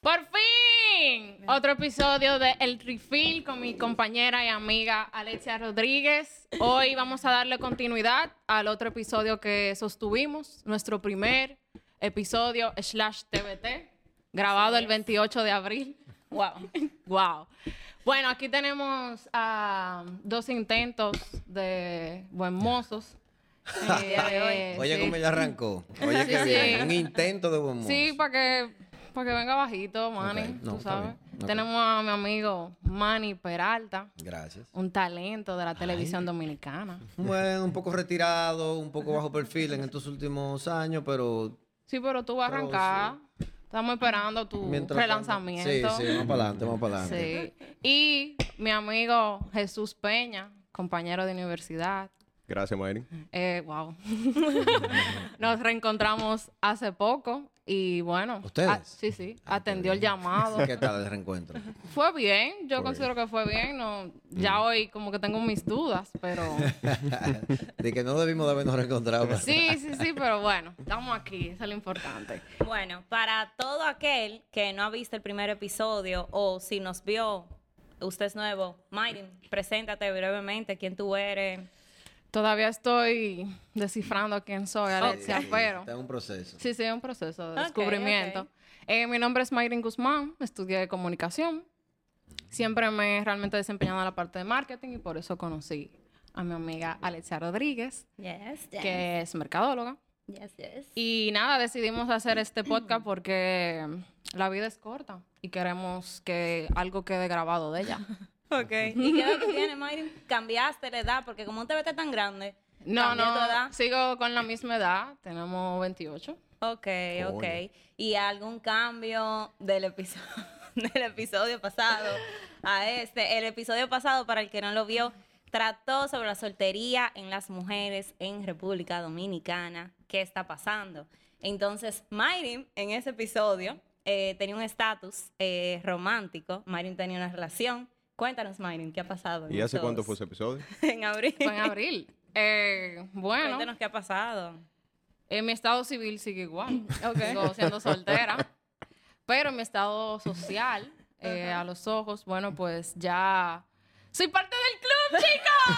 Por fin, otro episodio de El Refill con mi compañera y amiga Alexia Rodríguez. Hoy vamos a darle continuidad al otro episodio que sostuvimos, nuestro primer episodio slash TBT, grabado el 28 de abril. Wow, wow. Bueno, aquí tenemos ah, dos intentos de buen mozos. Eh, Oye, sí. cómo ella arrancó. Oye, Sí, qué sí. bien. Un intento de buen mozo. Sí, para que, para que venga bajito, Manny, no, tú sabes. Tenemos a mi amigo Manny Peralta, Gracias. un talento de la televisión dominicana. Bueno, un poco retirado, un poco bajo perfil en estos últimos años, pero Sí, pero tú vas a arrancar. Estamos esperando tu mientras relanzamiento. Sí, sí, más para adelante, más para adelante. Sí. Y mi amigo Jesús Peña, compañero de universidad. Gracias, Mayri. Eh, wow. Nos reencontramos hace poco y bueno. ¿Ustedes? ah, sí, sí. Atendió el llamado. ¿Qué tal el reencuentro? Fue bien, yo considero que fue bien. No, ya hoy como que tengo mis dudas, pero de que no debimos de habernos reencontrado. sí, sí, sí, pero bueno, estamos aquí, eso es lo importante. Bueno, para todo aquel que no ha visto el primer episodio o si nos vio, usted es nuevo, Mayrin, preséntate brevemente, quién tú eres. Todavía estoy descifrando quién soy, Alexia, pero Está un proceso. sí, sí, es un proceso de descubrimiento. Eh, mi nombre es Mayrin Guzmán, estudié comunicación. Siempre me he realmente desempeñado en la parte de marketing y por eso conocí a mi amiga Alexia Rodríguez, Yes, que es mercadóloga. yes, yes. Y nada, decidimos hacer este podcast porque la vida es corta y queremos que algo quede grabado de ella. Ok. ¿Y qué edad tú tienes, Mayrin? Cambiaste la edad, porque como te ves tan grande, No, cambió tu no, edad. sigo con la misma edad, tenemos 28. Ok, ok. ¿Y algún cambio del episodio, del episodio pasado a este? El episodio pasado, para el que no lo vio, trató sobre la soltería en las mujeres en República Dominicana. ¿Qué está pasando? Entonces, Mayrin, en ese episodio, eh, tenía un estatus eh, romántico. Mayrin tenía una relación. Cuéntanos, Mayrin, ¿qué ha pasado? ¿Y hace cuánto fue ese episodio? en abril. Fue en abril. Eh, bueno, Cuéntanos qué ha pasado. en mi estado civil sigue igual. Ok. Sigo siendo soltera. Pero en mi estado social, eh, a los ojos, bueno, pues ya soy parte del club, chicos.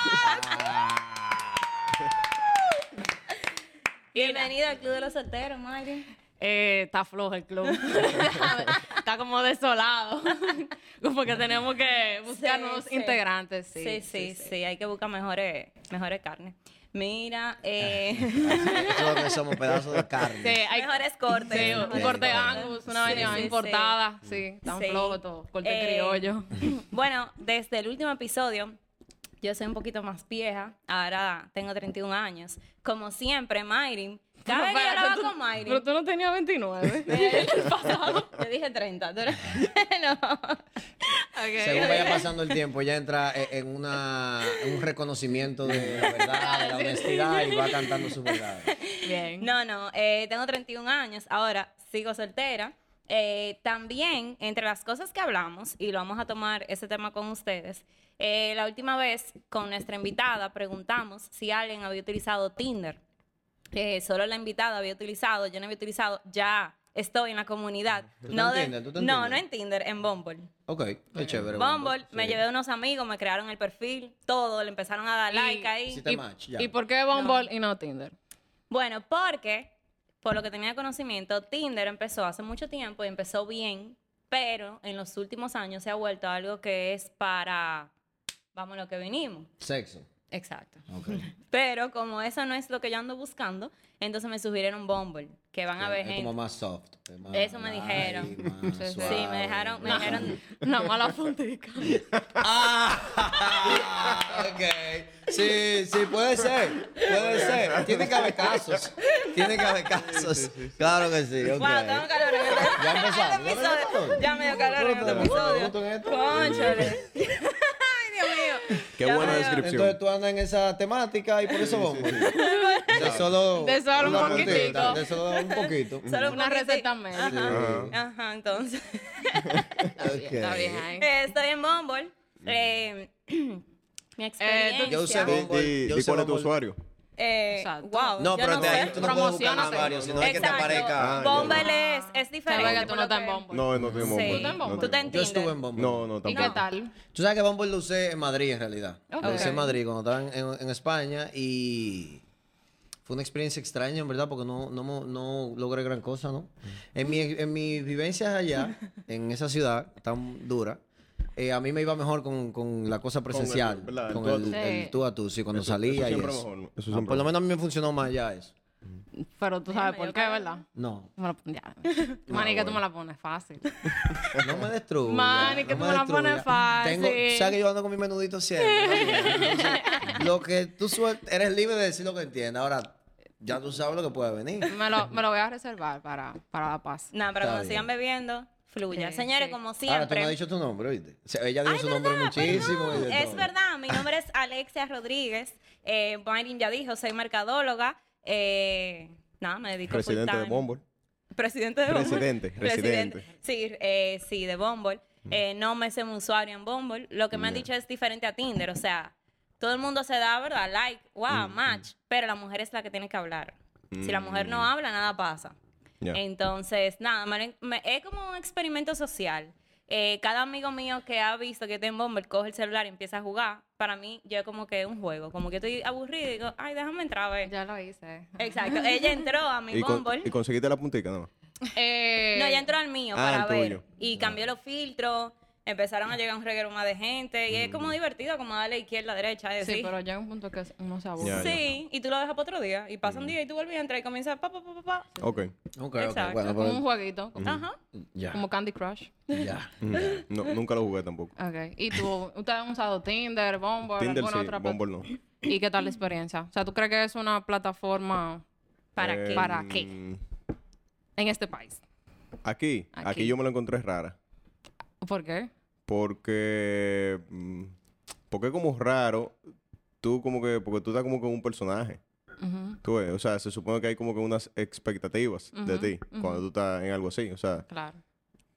Bienvenido al Club de los Solteros, Mayrin. Eh, está flojo el club. está como desolado. como que tenemos que buscar Sí, nuevos sí. integrantes. Sí Sí sí, sí, hay que buscar mejores, mejores carnes. Mira, eh, somos pedazos de carne. Sí, hay mejores cortes. sí, un corte cortes. angus, una Sí, vaina sí, sí. importada. Sí, tan Sí. flojo todo. Corte Eh, criollo. Bueno, desde el último episodio, yo soy un poquito más vieja, ahora tengo 31 años. Como siempre, Mayrin, cada vez que yo hablaba con Mayrin, Pero tú no tenías 29. yo dije 30. tú eres- no. Según vaya pasando el tiempo, ya entra e- en, una, en un reconocimiento de la verdad, de la honestidad y va cantando su verdad. Bien. No, no, eh, tengo 31 años, ahora sigo soltera. Eh, también, entre las cosas que hablamos, y lo vamos a tomar ese tema con ustedes, eh, la última vez con nuestra invitada preguntamos si alguien había utilizado Tinder. Eh, solo la invitada había utilizado, yo no había utilizado, ya estoy en la comunidad. ¿Tú No, en de- Tinder? ¿Tú no, Tinder? no en Tinder, en Bumble. Ok, es chévere. Bumble, me Sí. llevé unos amigos, me crearon el perfil, todo, le empezaron a dar Y- like ahí. Sí te ¿Y, match, ya. ¿Y por qué Bumble y no Tinder? Bueno, porque, por lo que tenía conocimiento, Tinder empezó hace mucho tiempo y empezó bien, pero en los últimos años se ha vuelto algo que es para, vamos a lo que vinimos. Sexo. Exacto. Ok. Pero como eso no es lo que yo ando buscando, entonces me sugirieron Bumble, que van a ver es gente. como más soft. es más Eso me dijeron. más Sí, suave. me dejaron, me No. dijeron, Una mala puntica. Ah, ok. Sí, sí, puede ser. Puede ser. Tiene que haber casos. Tiene que haber casos. Claro que sí. ok. wow, tengo calor en este, Ya empezamos, este ¿ya episodio. empezamos? Ya me dio calor en este te- episodio. ¿te gusta en esto? Cónchale. Ay, Dios mío. Qué Ya buena descripción. Entonces tú andas en esa temática y por eso vamos. De solo, De solo un puntita, De solo un poquito. Solo un Una receta médica. Ajá. Ajá. Ajá, entonces. Ok. Está bien. Eh, estoy en Bumble. Eh, mi experiencia. yo usé Bumble, usé cuál es tu usuario. Eh, wow, No, pero no de sé. ahí tú no puedes buscar Promocionate. varios, sino es que te aparezca. Ah, Bumble ya. es, es diferente. tú no lo estás en Bumble. No, no tengo Sí. Bumble. ¿Tú estás en Bumble? no. Tú en Yo estuve en Bumble. No, no, ¿Y tampoco. qué tal? Tú sabes que Bumble lo usé en Madrid, en realidad. Lo Ok. usé en Madrid cuando estaba en, en- en España y fue una experiencia extraña, en verdad, porque no, no, no logré gran cosa, ¿no? En, mi, en mis vivencias allá, en esa ciudad tan dura, eh, a mí me iba mejor con, con la cosa presencial. ¿verdad? El Con tú a el, tú. el Sí. tú a tú, sí, cuando Eso- salía eso y eso. mejor, ¿no? Eso Ah, por lo menos a mí me funcionó más ya eso. Pero tú sabes por qué, ¿verdad? No. Ya. Mani, que tú me la pones fácil. No me destruya. Mani, que no tú me la pones fácil. Tengo, tú sabes que yo ando con mi menudito siempre. Entonces, lo que tú suel- eres libre de decir lo que entiendes. Ahora, ya tú sabes lo que puede venir. Me lo, me lo voy a reservar para, para la paz. No, pero Está cuando sigan bien. bebiendo, fluya. Sí, Señores, sí. como Ahora, tú no siempre. has dicho tu nombre, ¿oíste? O sea, ella dijo Ay, su nombre verdad, muchísimo. y Es todo. verdad, mi nombre es Alexia Rodríguez. Eh, Mayrin ya dijo, soy mercadóloga. Eh, nada, me dedico Residente full de. Bumble. Presidente de Bumble. Residente, residente. Sí, eh, sí, de Bumble. Eh, no me sé un usuario en Bumble. Lo que me han dicho es diferente a Tinder. O sea, todo el mundo se da, ¿verdad? Like, wow, match. Pero la mujer es la que tiene que hablar. Si la mujer no Mm. habla, nada pasa. Entonces, nada, me- me- es como un experimento social. Eh, cada amigo mío que ha visto que está en Bumble coge el celular y empieza a jugar. Para mí, yo es como que un juego. Como que estoy aburrida y digo, ay, déjame entrar a ver. Ya lo hice. Exacto. Ella entró a mi Y, con- y conseguiste la puntica, ¿no? Eh, No, ella entró al mío Ah, para ver. tuyo. Y cambió los filtros. Empezaron a llegar un reguero más de gente. Y es como divertido, como darle izquierda, derecha. Es Sí, decir. pero llega un punto que uno se aburre. Ya, ya. Sí, y tú lo dejas para otro día. Y pasa un día y tú vuelves a entrar y comienzas pa, pa, pa, pa, pa. Ok. Ok, ok, Exacto. bueno, Como un jueguito, Ajá. ya, como Candy Crush. ya. Mm. No, nunca lo jugué tampoco. Ok. ¿Y tú? ¿Ustedes han usado Tinder, Bumble, Tinder alguna sí, otra Bumble no. ¿Y qué tal la experiencia? O sea, ¿tú crees que es una plataforma ¿Para Eh, qué? ¿Para qué? mm, en este país? Aquí, aquí, Aquí. yo me lo encontré rara. ¿Por qué? Porque. mm, Porque es como raro. Tú como que. Porque tú estás como que un personaje. Ujú, Tú ves, o sea, se supone que hay como que unas expectativas de ti cuando tú estás en algo así. O sea, Claro.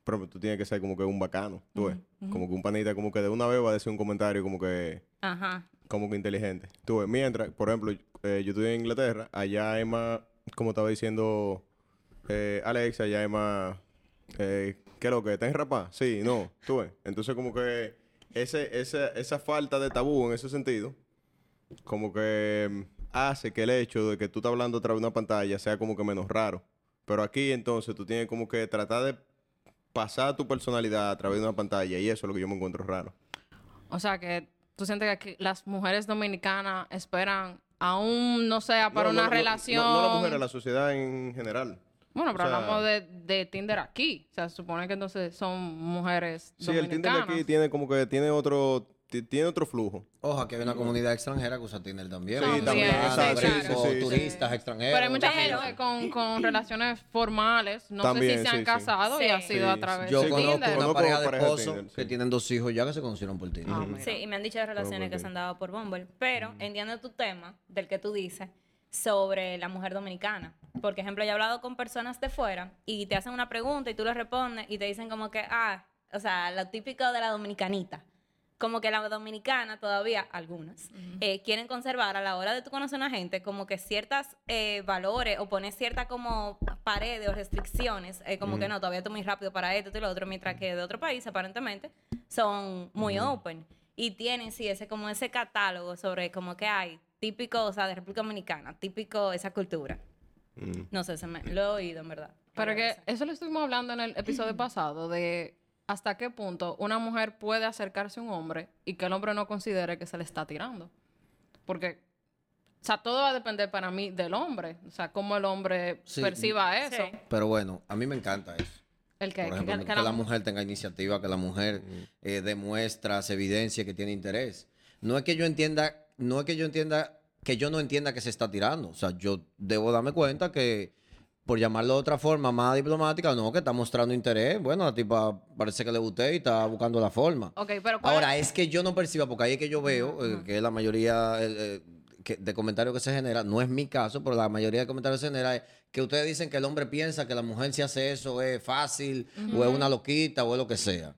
ejemplo, tú tienes que ser como que un bacano. Tú ves, como que un panita, como que de una vez va a decir un comentario como que. Ajá. como que inteligente. Tú ves, mientras, por ejemplo, eh, yo estoy en Inglaterra, allá es más, como estaba diciendo eh, Alex, allá es más, eh, ¿qué es lo que? ¿Está enrapada? Sí, no, tú ves. Entonces como que ese, esa, esa falta de tabú en ese sentido, como que mm, hace que el hecho de que tú estás hablando a través de una pantalla sea como que menos raro. Pero aquí entonces tú tienes como que tratar de pasar tu personalidad a través de una pantalla y eso es lo que yo me encuentro raro. O sea, que tú sientes que aquí las mujeres dominicanas esperan, aún no sea para No, una no, relación. No, no las mujeres, la sociedad en general. Bueno, pero O sea- hablamos de, de Tinder aquí. O sea, se supone que entonces son mujeres Sí, el Tinder aquí tiene como que tiene otro ti- tiene otro flujo. Ojo, aquí hay una comunidad extranjera que usa Tinder también. Sí, también, sí, gringos, sí, sí, sí. turistas extranjeros. Pero hay mucha gente con, con relaciones formales. No sé si se han sí. casado y Sí. ha sido a través Yo de conozco Tinder. una Conozco pareja de esposos que tienen dos hijos ya que se conocieron por Tinder. Ah. Sí, y me han dicho de relaciones que se han dado por Bumble. Pero entiendo tu tema, del que tú dices, sobre la mujer dominicana. Por ejemplo, yo he hablado con personas de fuera y te hacen una pregunta y tú le respondes y te dicen como que, ah, o sea, lo típico de la dominicanita. Como que la dominicana todavía, algunas, eh, quieren conservar a la hora de tú conocer a una gente como que ciertas eh, valores o poner ciertas como paredes o restricciones, eh, como que no, todavía tú muy rápido para esto y lo otro, mientras que de otro país aparentemente son muy open y tienen sí ese como ese catálogo sobre como que hay típico, o sea, de República Dominicana, típico esa cultura. Mm. No sé, se me, lo he oído en verdad. Pero que eso lo estuvimos hablando en el episodio pasado de hasta qué punto una mujer puede acercarse a un hombre y que el hombre no considere que se le está tirando. Porque, o sea, todo va a depender para mí del hombre. O sea, cómo el hombre Sí. perciba eso. Sí. Pero bueno, a mí me encanta eso. El que, Por ejemplo, que que, la mujer tenga iniciativa, que la mujer eh, demuestra, se evidencia que tiene interés. No es que yo entienda, no es que yo entienda, que yo no entienda que se está tirando. O sea, yo debo darme cuenta que, por llamarlo de otra forma más diplomática, no, que está mostrando interés. Bueno, la tipa parece que le gusté y está buscando la forma. Ok, pero ¿cuál- Ahora, es que yo no perciba, porque ahí es que yo veo eh, que la mayoría eh, que- de comentarios que se genera, no es mi caso, pero la mayoría de comentarios que se genera es que ustedes dicen que el hombre piensa que la mujer si hace eso es fácil, o es una loquita, o es lo que sea.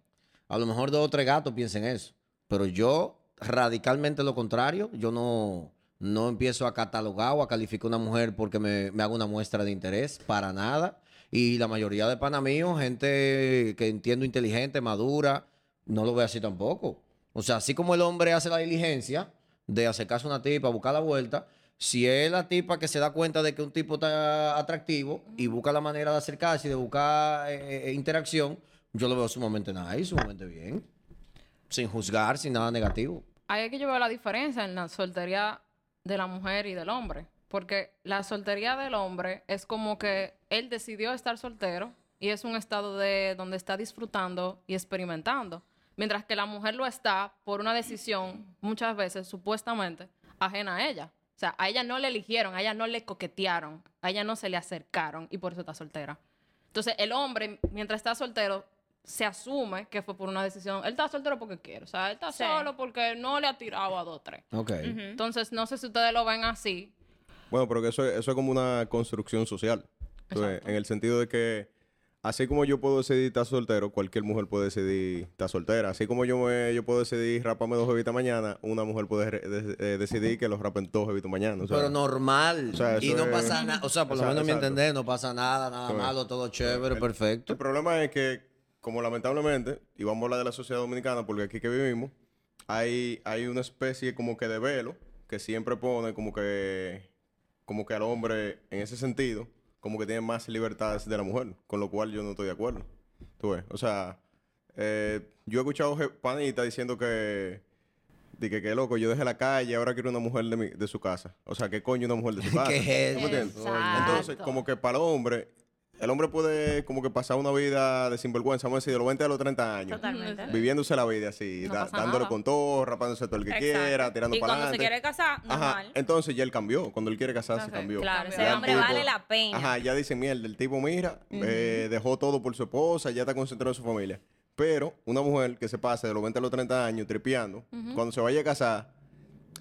A lo mejor dos o tres gatos piensen eso. Pero yo, radicalmente lo contrario, yo no, No empiezo a catalogar o a calificar una mujer porque me, me hago una muestra de interés, para nada. Y la mayoría de panamíos, gente que entiendo inteligente, madura, no lo ve así tampoco. O sea, así como el hombre hace la diligencia de acercarse a una tipa, buscar la vuelta, si es la tipa que se da cuenta de que un tipo está atractivo y busca la manera de acercarse y de buscar eh, eh, interacción, yo lo veo sumamente nice, sumamente bien. Sin juzgar, sin nada negativo. Ahí es que yo veo la diferencia en la soltería de la mujer y del hombre. Porque la soltería del hombre es como que él decidió estar soltero y es un estado de donde está disfrutando y experimentando. Mientras que la mujer lo está por una decisión, muchas veces, supuestamente, ajena a ella. O sea, a ella no le eligieron, a ella no le coquetearon, a ella no se le acercaron y por eso está soltera. Entonces, el hombre, mientras está soltero, se asume que fue por una decisión. Él está soltero porque quiere. O sea, él está Sí. solo porque no le ha tirado a dos o tres. Ok. Entonces, no sé si ustedes lo ven así. Bueno, pero que eso, es- eso es como una construcción social. En el sentido de que, así como yo puedo decidir estar soltero, cualquier mujer puede decidir estar soltera. Así como yo me, yo puedo decidir raparme dos jevitas mañana, una mujer puede re- de- eh, decidir que los rapen dos jevitas mañana. o sea, Pero normal. o sea, y no es- pasa nada. O sea, por lo menos exacto. entender, no pasa nada, nada malo, todo chévere, perfecto. El problema es que, como lamentablemente, y vamos a hablar de la sociedad dominicana, porque aquí que vivimos, hay, hay una especie como que de velo que siempre pone como que, como que al hombre, en ese sentido, como que tiene más libertades de la mujer, con lo cual yo no estoy de acuerdo. Tú ves, o sea, eh, yo he escuchado panitas diciendo que, de que, que loco, yo dejé la calle, ahora quiero una mujer de, mi- de su casa. O sea, ¿qué coño una mujer de su casa? ¿Qué es. Entonces, como que para el hombre, el hombre puede como que pasar una vida de sinvergüenza, vamos a decir, de los 20 a los 30 años. Totalmente. Viviéndose la vida así, No da- dándole nada. con todo, rapándose todo el que Exacto. quiera, tirando Y para cuando se adelante. quiere casar, Ajá, normal. entonces ya él cambió. Cuando él quiere casarse, Entonces, cambió. Claro, ese el hombre tipo- vale la pena. Ajá, ya dicen, mierda, el tipo, mira, eh, dejó todo por su esposa, ya está concentrado en su familia. Pero una mujer que se pase de los 20 a los 30 años tripeando, cuando se vaya a casar,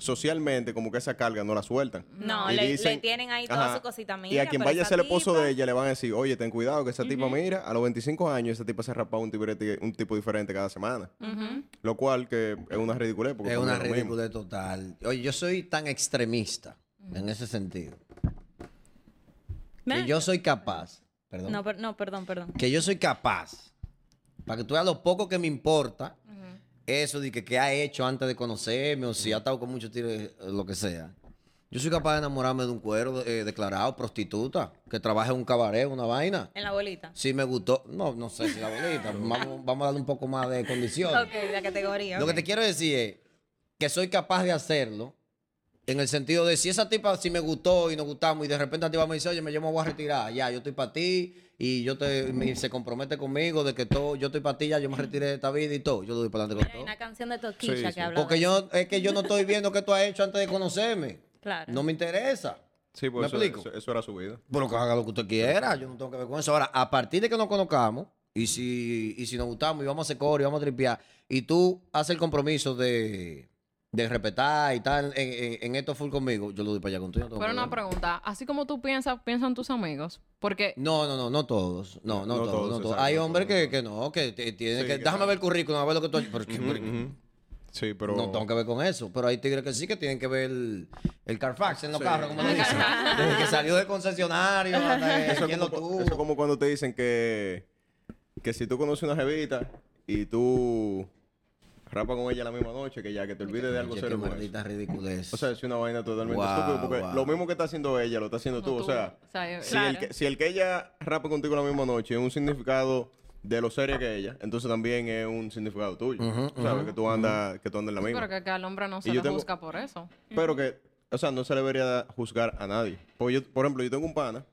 socialmente como que esa carga no la sueltan. No, Y le, le tienen ahí toda ajá, su cosita. y Mira, a quien vaya a ser el esposo de ella le van a decir, oye, ten cuidado que esa tipa, mira, a los 25 años esa tipa se rapa un, tiburete- un tipo diferente cada semana. Lo cual que es una ridiculez. Porque Es una ridiculez total. Oye, yo soy tan extremista en ese sentido. Que yo soy capaz, perdón, No, per- no, perdón, perdón. que yo soy capaz, para que tú veas lo poco que me importa, eso de que qué ha hecho antes de conocerme, o si ha estado con muchos tigres, eh, lo que sea. Yo soy capaz de enamorarme de un cuero eh, declarado, prostituta, que trabaja en un cabaret, una vaina. En la bolita. Si me gustó, no, no sé si la bonita, vamos, vamos a darle un poco más de condiciones. Ok, la categoría. Lo que te quiero decir es que soy capaz de hacerlo en el sentido de si esa tipa, si me gustó y nos gustamos y de repente la tipa me dice, oye, me yo me voy a retirar, ya, yo estoy para ti y yo te, me- se compromete conmigo de que todo, yo estoy para ti, ya, yo me retiré de esta vida y todo, yo lo doy para adelante Hay con todo. una canción de Toquilla Sí, que sí. habla Porque de yo, es que yo no estoy viendo qué tú has hecho antes de conocerme. Claro. No me interesa. Sí, pues ¿Me eso, explico? eso- eso era su vida. Pero que haga lo que usted quiera, yo no tengo que ver con eso. Ahora, a partir de que nos conozcamos, y si, y si nos gustamos y vamos a hacer coro y vamos a tripear, y tú haces el compromiso de, de respetar y tal en, en- en esto full conmigo, yo lo doy para allá contigo. no Pero una pregunta, así como tú piensas, piensan tus amigos. Porque No, no, no, no todos. No, no, No todos, todos, no todos. exacto, Hay hombres que, no que no, que tienen Sí, que. que Déjame ver el currículum, a ver lo que tú has. Sí, pero... No tengo que ver con eso. Pero hay tigres que sí que tienen que ver el, el Carfax en los Sí. carros, como le dicen. Desde que salió del concesionario hasta Eso quién es, lo como, tuvo. eso es como cuando te dicen que, que si tú conoces una jevita y tú rapas con ella la misma noche, que ya que te olvides de algo serio maldita ridiculez. O sea, es una vaina totalmente Wow, estúpida porque wow. lo mismo que está haciendo ella lo está haciendo tú. O sea, o sea, yo- si, Claro. el que, si el que ella rapa contigo la misma noche es un significado de lo seria que ella, entonces también es un significado tuyo. ¿Sabes? que tú andas, que tú andas en la sí, misma. pero que, que al hombre no se le tengo- busca por eso. Pero que, o sea, no se le debería juzgar a nadie. Porque yo, por ejemplo, yo tengo un pana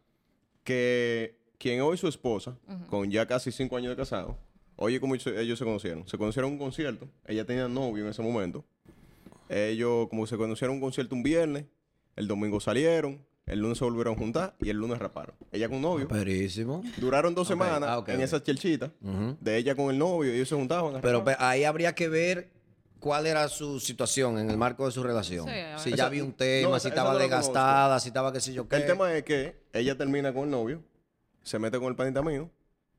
que quien hoy su esposa, con ya casi cinco años de casado, oye cómo ellos, ellos se conocieron. Se conocieron en un concierto. Ella tenía novio en ese momento. Ellos como se conocieron en un concierto un viernes, el domingo salieron, el lunes se volvieron a juntar y el lunes raparon. Ella con novio. Perísimo. Duraron dos semanas ah, en esas chelchitas de ella con el novio y ellos se juntaban. a Pero ahí habría que ver cuál era su situación en el marco de su relación. Sí, si ya había un tema, no, si estaba desgastada, si estaba qué sé yo qué. El tema es que ella termina con el novio, se mete con el panita mío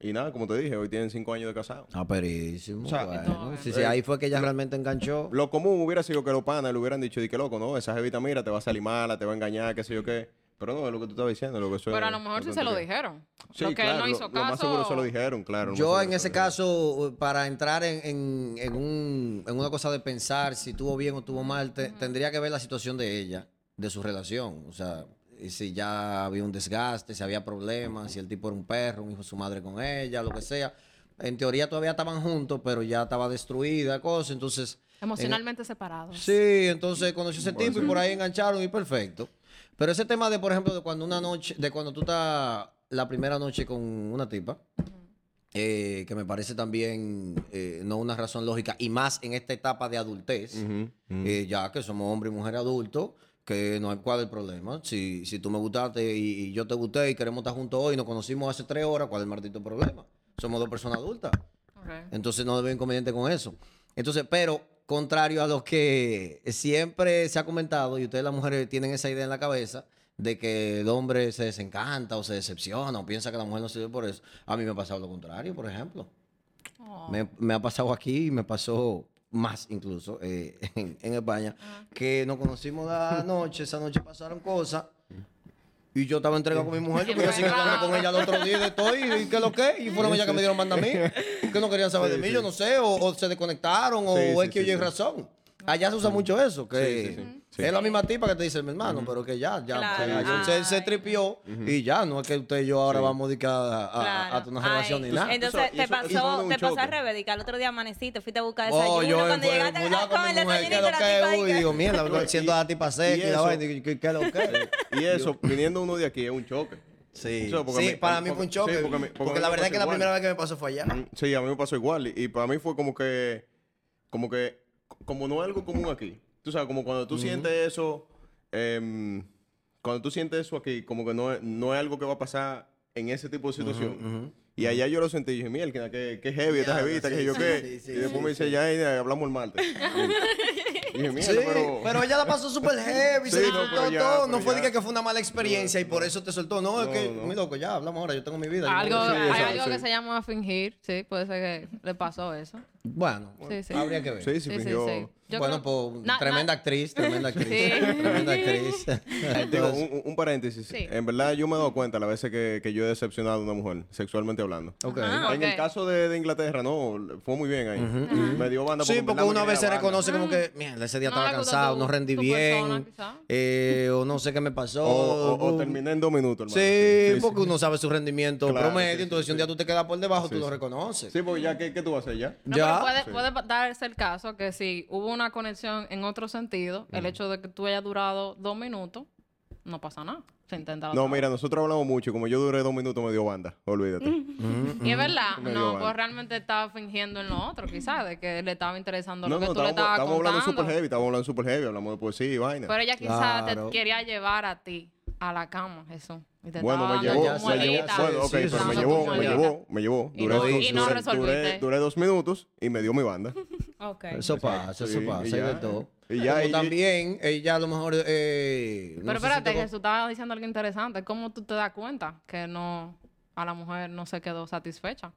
Y nada, como te dije, hoy tienen cinco años de casado. Ah, perísimo. O sea, bueno. no, Sí, sí, ahí fue que ella realmente enganchó. Lo común hubiera sido que los panas le hubieran dicho, di que loco, no, esa jevita mira, te va a salir mala, te va a engañar, qué sé yo qué. Pero no, es lo que tú estabas diciendo, lo que eso Pero a lo mejor sí se lo dijeron. Sí, lo que claro, él no lo- hizo lo, caso. más seguro se lo dijeron, claro. lo Yo en se ese lo caso, para entrar en, en- en un- en una cosa de pensar si estuvo bien o estuvo mal, te- tendría que ver la situación de ella, de su relación. O sea, si ya había un desgaste, si había problemas, si el tipo era un perro, un hijo de su madre con ella, lo que sea. En teoría todavía estaban juntos, pero ya estaba destruida, cosa. Entonces, Emocionalmente separados. Sí, entonces conoció ese tipo y por ahí engancharon y perfecto. Pero ese tema de, por ejemplo, de cuando una noche, de cuando tú estás la primera noche con una tipa, eh, que me parece también eh, no una razón lógica, y más en esta etapa de adultez, eh, ya que somos hombre y mujer adultos, que no hay cuál es el problema. Si, si tú me gustaste y, y yo te gusté y queremos estar juntos hoy y nos conocimos hace tres horas, ¿cuál es el maldito problema? Somos dos personas adultas. Entonces no veo inconveniente con eso. Entonces, pero contrario a lo que siempre se ha comentado, y ustedes las mujeres tienen esa idea en la cabeza, de que el hombre se desencanta o se decepciona o piensa que la mujer no sirve por eso. A mí me ha pasado lo contrario, por ejemplo. Oh. Me, me ha pasado aquí y me pasó más incluso eh, en, en España, que nos conocimos la noche, esa noche pasaron cosas. Y yo estaba entregado con mi mujer, yo quería seguir hablando con ella el otro día de esto y, y qué lo que, y fueron ellas que me dieron manda a mí, que no querían saber de mí, yo no sé, o, o se desconectaron, o Sí, es sí, que sí, yo razón. Allá se usa mucho eso, que Sí, sí, sí. Sí. es la misma tipa que te dice mi hermano, pero que ya, ya, Claro. ya, se, se Ay. tripió y ya, no es que usted y yo ahora vamos a, dedicar a, a- Claro. a una Ay, relación ni nada. Entonces, Eso- te eso- pasó, te pasó al revés, que al otro día amaneciste, fuiste a buscar Oh, desayuno, yo cuando fue llegaste lado con con el mi mujer, ¿qué desayunito, la tipa Uy, digo, mierda, siento a la tipa seca y, la eso- vaina, y ¿qué, qué lo que? Y eso, viniendo uno de aquí, es un choque. Sí, Eso, porque sí a mí- para mí fue un choque. porque a a la verdad es que la primera vez que me pasó fue allá. Mm, Sí, a mí me pasó igual. Y, y para mí fue como que, como que, como no es algo común aquí. Tú sabes, como cuando tú sientes eso, em, cuando tú sientes eso aquí, como que no es, no es algo que va a pasar en ese tipo de situación. Y allá yo lo sentí dije, mierda, qué, qué heavy esta jevita, sí, que yo sí, qué. sí, sí, y después sí, me dice, sí. ya, ya, hablamos el martes. y dije, mierda, Sí, pero... pero... ella la pasó súper heavy, Sí, se no, disfrutó todo. no fue de ya. que, que fue una mala experiencia y por eso te soltó. No, es No, que, no. mi loco, ya hablamos ahora, yo tengo mi vida. Algo, Sí, hay exacto, algo que sí. se llama fingir, sí, puede ser que le pasó eso. Bueno, Sí, sí. habría que ver. Sí, sí, Sí, sí, fingió... bueno, creo- pues tremenda actriz, tremenda actriz. Sí. Tremenda actriz. Digo, un, un paréntesis. Sí. En verdad, yo me he dado cuenta las veces que, que yo he decepcionado a una mujer, sexualmente hablando. Ah, En el caso de, de Inglaterra, no, fue muy bien ahí. Me dio banda Sí, en porque verdad me una vez se quería banda. reconoce como que, mierda, ese día No estaba cansado, tu- no rendí persona, bien, eh, o no sé qué me pasó. O, o- o uh, terminé en dos minutos, hermano. Sí, porque uno sabe su rendimiento Claro, promedio, sí, sí, entonces si un sí. día tú te quedas por debajo, tú Sí, lo sí. reconoces. Sí, porque ya, ¿qué, qué tú vas a hacer ya? No, Ya. pero Sí. puede, puede darse el caso que si hubo una conexión en otro sentido, el hecho de que tú hayas durado dos minutos, no pasa nada. Se intenta No, mira, nosotros hablamos mucho. Como yo duré dos minutos, me dio banda. Olvídate. Y es verdad, Me dio no, banda. pues realmente estaba fingiendo en lo otro, quizás, de que le estaba interesando No, lo que no, tú le estabas estábamos hablando contando. súper heavy. Estábamos hablando súper heavy. Hablamos de poesía y vaina. Pero ella quizás Claro. te quería llevar a ti a la cama, Jesús. Y te Bueno, me llevó, me llevó, bueno, Sí, pero me llevó, me llevó, me llevó. Y Duré, no- dos- y no duré- duré- duré dos minutos y me dio mi banda. Ok. Eso pasa, Sí, eso pasa, y hay ya. todo. Y ya, Como y- también, ella a lo mejor... Eh, no Pero sé si espérate, te- Jesús estaba diciendo algo interesante. ¿Cómo tú te das cuenta que no a la mujer no se quedó satisfecha?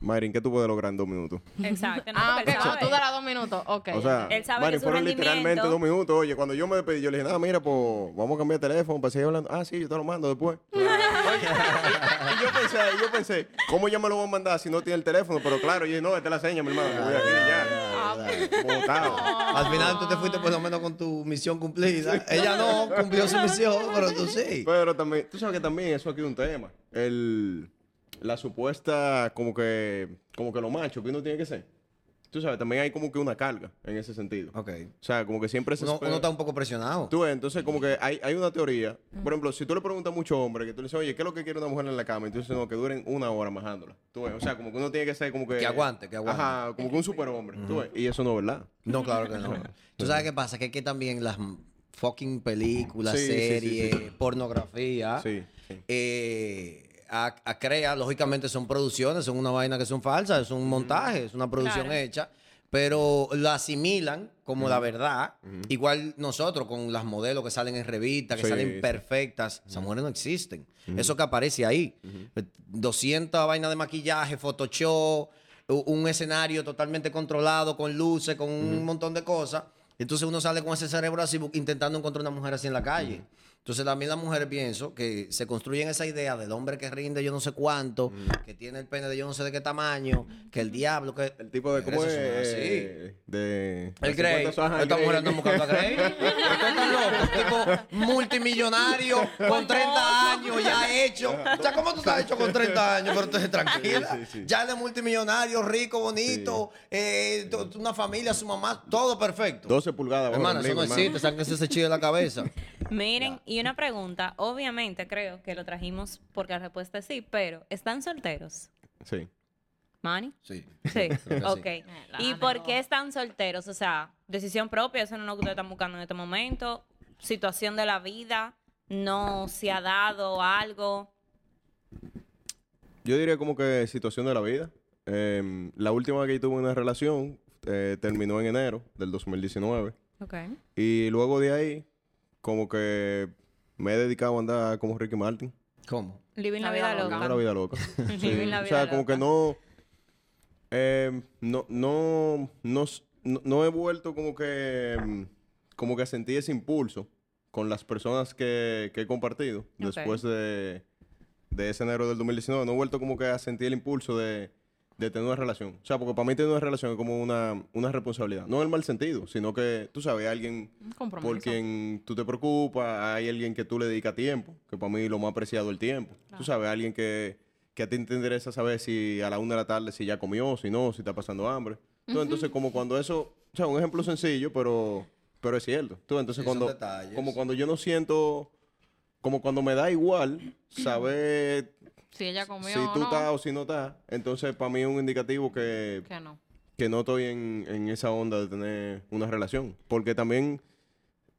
Mayrin, ¿qué tú puedes lograr en dos minutos? Exacto. No, ah, ok, sabe. tú darás dos minutos. Ok. O sea, Él sabe que su fueron literalmente dos minutos. Oye, cuando yo me despedí, yo le dije, nada, mira, pues vamos a cambiar de teléfono para seguir hablando. Ah, sí, yo te lo mando después. Oye, y yo pensé, yo pensé, ¿cómo yo me lo voy a mandar si no tiene el teléfono? Pero claro, yo dije, no, esta es la seña, mi hermano, que voy aquí ya. Botado. Al final tú te fuiste por lo menos con tu misión cumplida. Ella no cumplió su misión, pero tú sí. Pero también, tú sabes que también eso aquí es un tema. El, la supuesta, como que, como que lo macho que uno tiene que ser. Tú sabes, también hay como que una carga en ese sentido. Ok. O sea, como que siempre se Uno, espera- uno está un poco presionado. Tú ves, entonces como que hay, hay una teoría. Por ejemplo, si tú le preguntas a muchos hombres que tú le dices, oye, ¿qué es lo que quiere una mujer en la cama? Entonces, no, que duren una hora majándola. Tú ves, o sea, como que uno tiene que ser como que... Que aguante, que aguante. Ajá, como que un superhombre. Tú ves, y eso no es verdad. No, claro que no. ¿Tú sabes qué pasa? Que es que también las fucking películas, Sí, sí, sí, series, sí. pornografía, Sí, sí. eh, a, a crea, lógicamente son producciones, son una vaina que son falsas, es un montaje, es una producción Claro. hecha. pero lo asimilan como la verdad. Igual nosotros con las modelos que salen en revistas, que Sí, salen sí. perfectas, esas mujeres no existen. Eso que aparece ahí. 200 vainas de maquillaje, Photoshop, un escenario totalmente controlado, con luces, con un montón de cosas. Entonces uno sale con ese cerebro así intentando encontrar una mujer así en la calle. Entonces también las mujeres pienso que se construyen esa idea del hombre que rinde yo no sé cuánto, que tiene el pene de yo no sé de qué tamaño, que el diablo, que... El tipo de cómo es. Eso es así. de. El de Grey. 50 ajá, el Esta mujer anda buscando a Grey. Está loco. Tipo multimillonario con 30 años ya hecho. O sea, ¿cómo tú estás hecho con 30 años? Pero tú tranquila. Sí, sí, sí. Ya es multimillonario, rico, bonito. eh, una familia, su mamá, todo perfecto. 12 pulgadas. el eso no existe. Sáquense ese chile de la cabeza. Miren, y una pregunta, obviamente creo que lo trajimos porque la respuesta es sí, pero ¿están solteros? Sí. ¿Manny? Sí. Sí, ok. sí. la ¿Y por qué están solteros? O sea, decisión propia, eso no es lo que ustedes están buscando en este momento, situación de la vida, no se ha dado algo. Yo diría como que situación de la vida. Em, la última vez que tuve una relación eh, terminó en enero del 2019. Ok. Y luego de ahí, como que me he dedicado a andar como Ricky Martin. ¿Cómo? Living la La vida vida loca. Viviendo la vida loca. Sí. Living la o sea, como que no, em, no, no, no, he vuelto como que, em, como que a sentir ese impulso con las personas que, que he compartido después de, de ese enero del 2019. No he vuelto como que a sentir el impulso de, de tener una relación. O sea, porque para mí tener una relación es como una, una responsabilidad. No en el mal sentido, sino que, tú sabes, alguien por quien tú te preocupas, hay alguien que tú le dedicas tiempo, que para mí lo más apreciado es el tiempo. Tú sabes, alguien que, que a ti te interesa saber si a la una de la tarde si ya comió, si no, si está pasando hambre. Tú, Entonces, como cuando eso, o sea, un ejemplo sencillo, pero, pero es cierto. Tú, entonces, son cuando, detalles. como cuando yo no siento, como cuando me da igual saber Si ella comió si o tú no, estás o si no estás, entonces para mí es un indicativo que, que no. que no estoy en, en esa onda de tener una relación. Porque también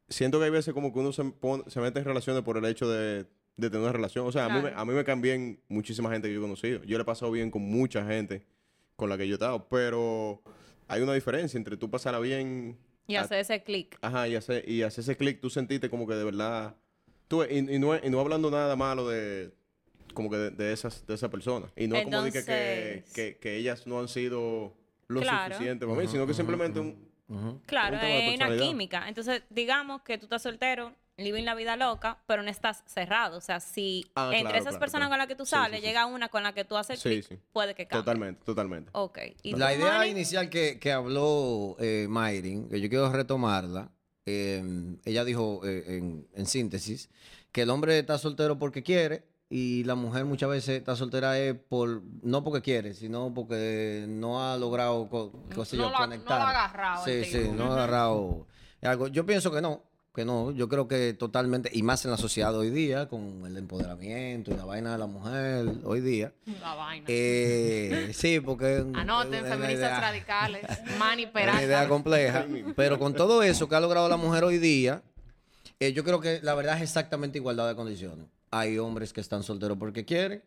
siento que hay veces como que uno se, pone- se mete en relaciones por el hecho de, de tener una relación. O sea, a, mí me, a mí me muchísima gente que yo he conocido. Yo le he pasado bien con mucha gente con la que yo he estado. Pero hay una diferencia entre tú pasarla bien... Y a- hacer ese clic. Ajá, y hacer, y hacer ese clic, tú sentiste como que de verdad... Tú, y, y no, y no hablando nada malo de como que de, de esas de esa persona. Y no como dije que, que, que ellas no han sido lo Claro. suficiente para mí, sino que simplemente un. Claro, es una química. Entonces, digamos que tú estás soltero, living la vida loca, pero no estás cerrado. O sea, si Ah, entre claro, esas claro, personas claro. con las que tú sales, sí, sí. llega una con la que tú haces Sí, clic, sí. puede que cambie. totalmente, totalmente. Ok. ¿Y La idea inicial que, que habló eh, Mayrin, que yo quiero retomarla, eh, ella dijo eh, en, en síntesis que el hombre está soltero porque quiere y la mujer muchas veces está soltera es por no porque quiere, sino porque no ha logrado co- sé No yo, ha- no conectar. lo ha agarrado Sí, sí, no ha agarrado algo. Yo pienso que no, que no. Yo creo que totalmente, y más en la sociedad hoy día, con el empoderamiento y la vaina de la mujer hoy día. La vaina. Eh, sí, porque... Anoten, feministas idea- radicales. Una idea compleja. Pero con todo eso que ha logrado la mujer hoy día, eh, yo creo que la verdad es exactamente igualdad de condiciones. Hay hombres que están solteros porque quieren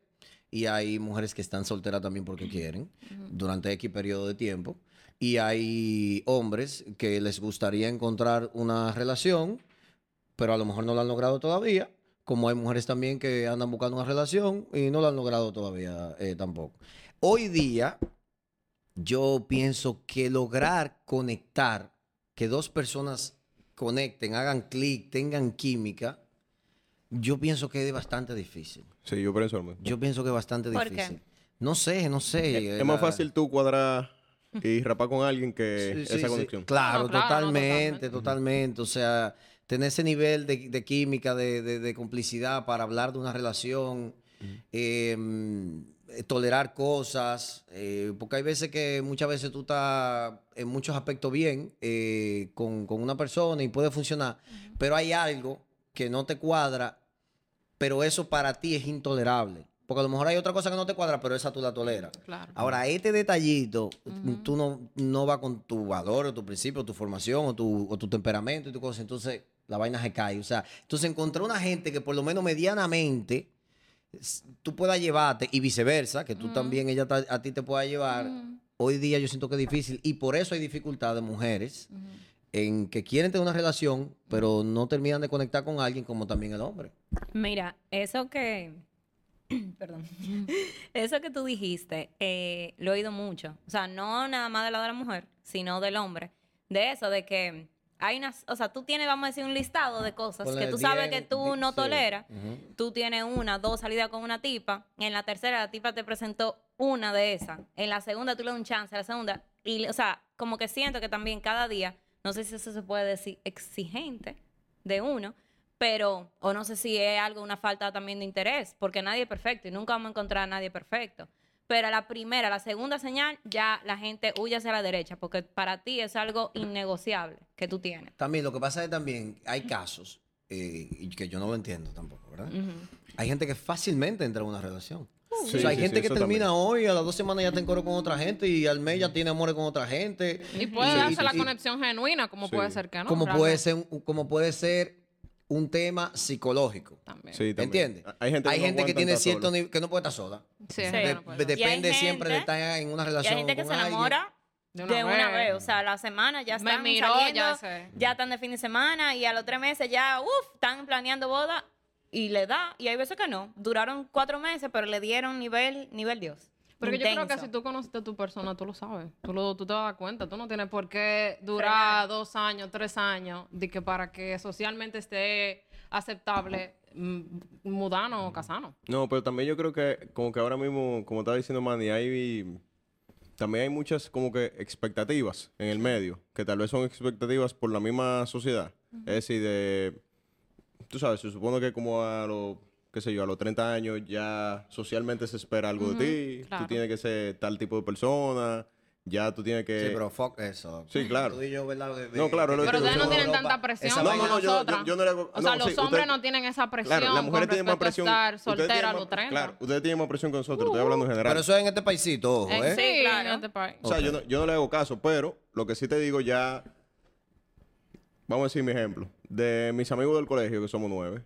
y hay mujeres que están solteras también porque quieren durante X periodo de tiempo. Y hay hombres que les gustaría encontrar una relación, pero a lo mejor no la han logrado todavía. Como hay mujeres también que andan buscando una relación y no la han logrado todavía eh, tampoco. Hoy día, yo pienso que lograr conectar, que dos personas conecten, hagan clic, tengan química, yo pienso que es bastante difícil. Sí, yo pienso lo mismo. Yo pienso que es bastante ¿Por qué? difícil. No sé, no sé. Es, es más la- fácil tú cuadrar y rapar con alguien que Sí, sí, esa sí. conexión. Claro, No, no, totalmente, totalmente. O sea, tener ese nivel de, de química, de, de- de complicidad para hablar de una relación, eh, tolerar cosas, eh, porque hay veces que muchas veces tú estás en muchos aspectos bien eh, con, con una persona y puede funcionar, pero hay algo que no te cuadra, pero eso para ti es intolerable. Porque a lo mejor hay otra cosa que no te cuadra, pero esa tú la toleras. Claro. Ahora, este detallito, tú no, no va con tu valor, o tu principio, tu formación, o tu, o tu temperamento y tu cosa. Entonces, la vaina se cae. O sea, entonces encontrar una gente que por lo menos medianamente tú puedas llevarte y viceversa, que tú también, ella a ti te pueda llevar, hoy día yo siento que es difícil y por eso hay dificultad de mujeres en que quieren tener una relación, pero no terminan de conectar con alguien como también el hombre. Mira, eso que. Perdón. Eso que tú dijiste, eh, lo he oído mucho. O sea, no nada más del lado de la mujer, sino del hombre. De eso, de que hay unas. O sea, tú tienes, vamos a decir, un listado de cosas Ponle que tú sabes 10, que tú no toleras. Tú tienes una, dos salidas con una tipa. En la tercera, la tipa te presentó una de esas. En la segunda, tú le das un chance. En la segunda. Y, o sea, como que siento que también cada día, no sé si eso se puede decir exigente de uno, pero, o no sé si es algo, una falta también de interés, porque nadie es perfecto y nunca vamos a encontrar a nadie perfecto. Pero a la primera, a la segunda señal, ya la gente huye hacia la derecha, porque para ti es algo innegociable que tú tienes. También lo que pasa es también hay casos eh, y que yo no lo entiendo tampoco, ¿verdad? Hay gente que fácilmente entra en una relación. Sí, o sea, hay sí, gente sí, que termina también. hoy, a las dos semanas ya está en coro con otra gente y al mes ya tiene amores con otra gente. Y puede darse la y- conexión genuina, como Sí. puede ser que no. como realmente. puede ser un, como puede ser un tema psicológico. También. Sí, también. ¿Entiendes? Hay gente que, no aguantan tiene cierto nivel que no puede estar sola. Sí, De- no puede. depende hay siempre de estar en una Y relación hay gente que con se alguien. enamora De de una una, vez. vez. O sea, la semana ya Me están miró, saliendo, ya ya, están de fin de semana y a los tres meses ya, uff, están planeando boda y le da. Y hay veces que no. Duraron cuatro meses, pero le dieron nivel, nivel Dios. Porque yo creo que si tú conociste a tu persona, tú lo sabes. Tú, lo, tú te vas a dar cuenta. Tú no tienes por qué durar dos años, tres años, de que para que socialmente esté aceptable mm, mudarnos o casarnos. No, pero también yo creo que como que ahora mismo, como estaba diciendo Manny, hay también hay muchas como que expectativas en el medio, que tal vez son expectativas por la misma sociedad. Es decir, de tú sabes, se supone que como a los qué sé yo, a los 30 años ya socialmente se espera algo de ti, claro. tú tienes que ser tal tipo de persona, ya tú tienes que Sí, pero fuck eso. Sí, claro. Tú y yo, ¿verdad? De- de- No, claro, lo Pero ustedes no yo- tienen tanta presión No, como no, no, yo- yo- yo no le hago- O sea, los sí, hombres usted- no tienen esa presión Claro, las mujeres tienen más presión. estar soltera a los más- 30. Claro, ustedes tienen más presión que nosotros, estoy hablando en general. Pero eso es en este paisito, ojo, En ¿eh? sí, claro. en este país. O sea, yo no, yo no le hago caso, pero lo que sí te digo ya, vamos a decir mi ejemplo, de mis amigos del colegio, que somos nueve,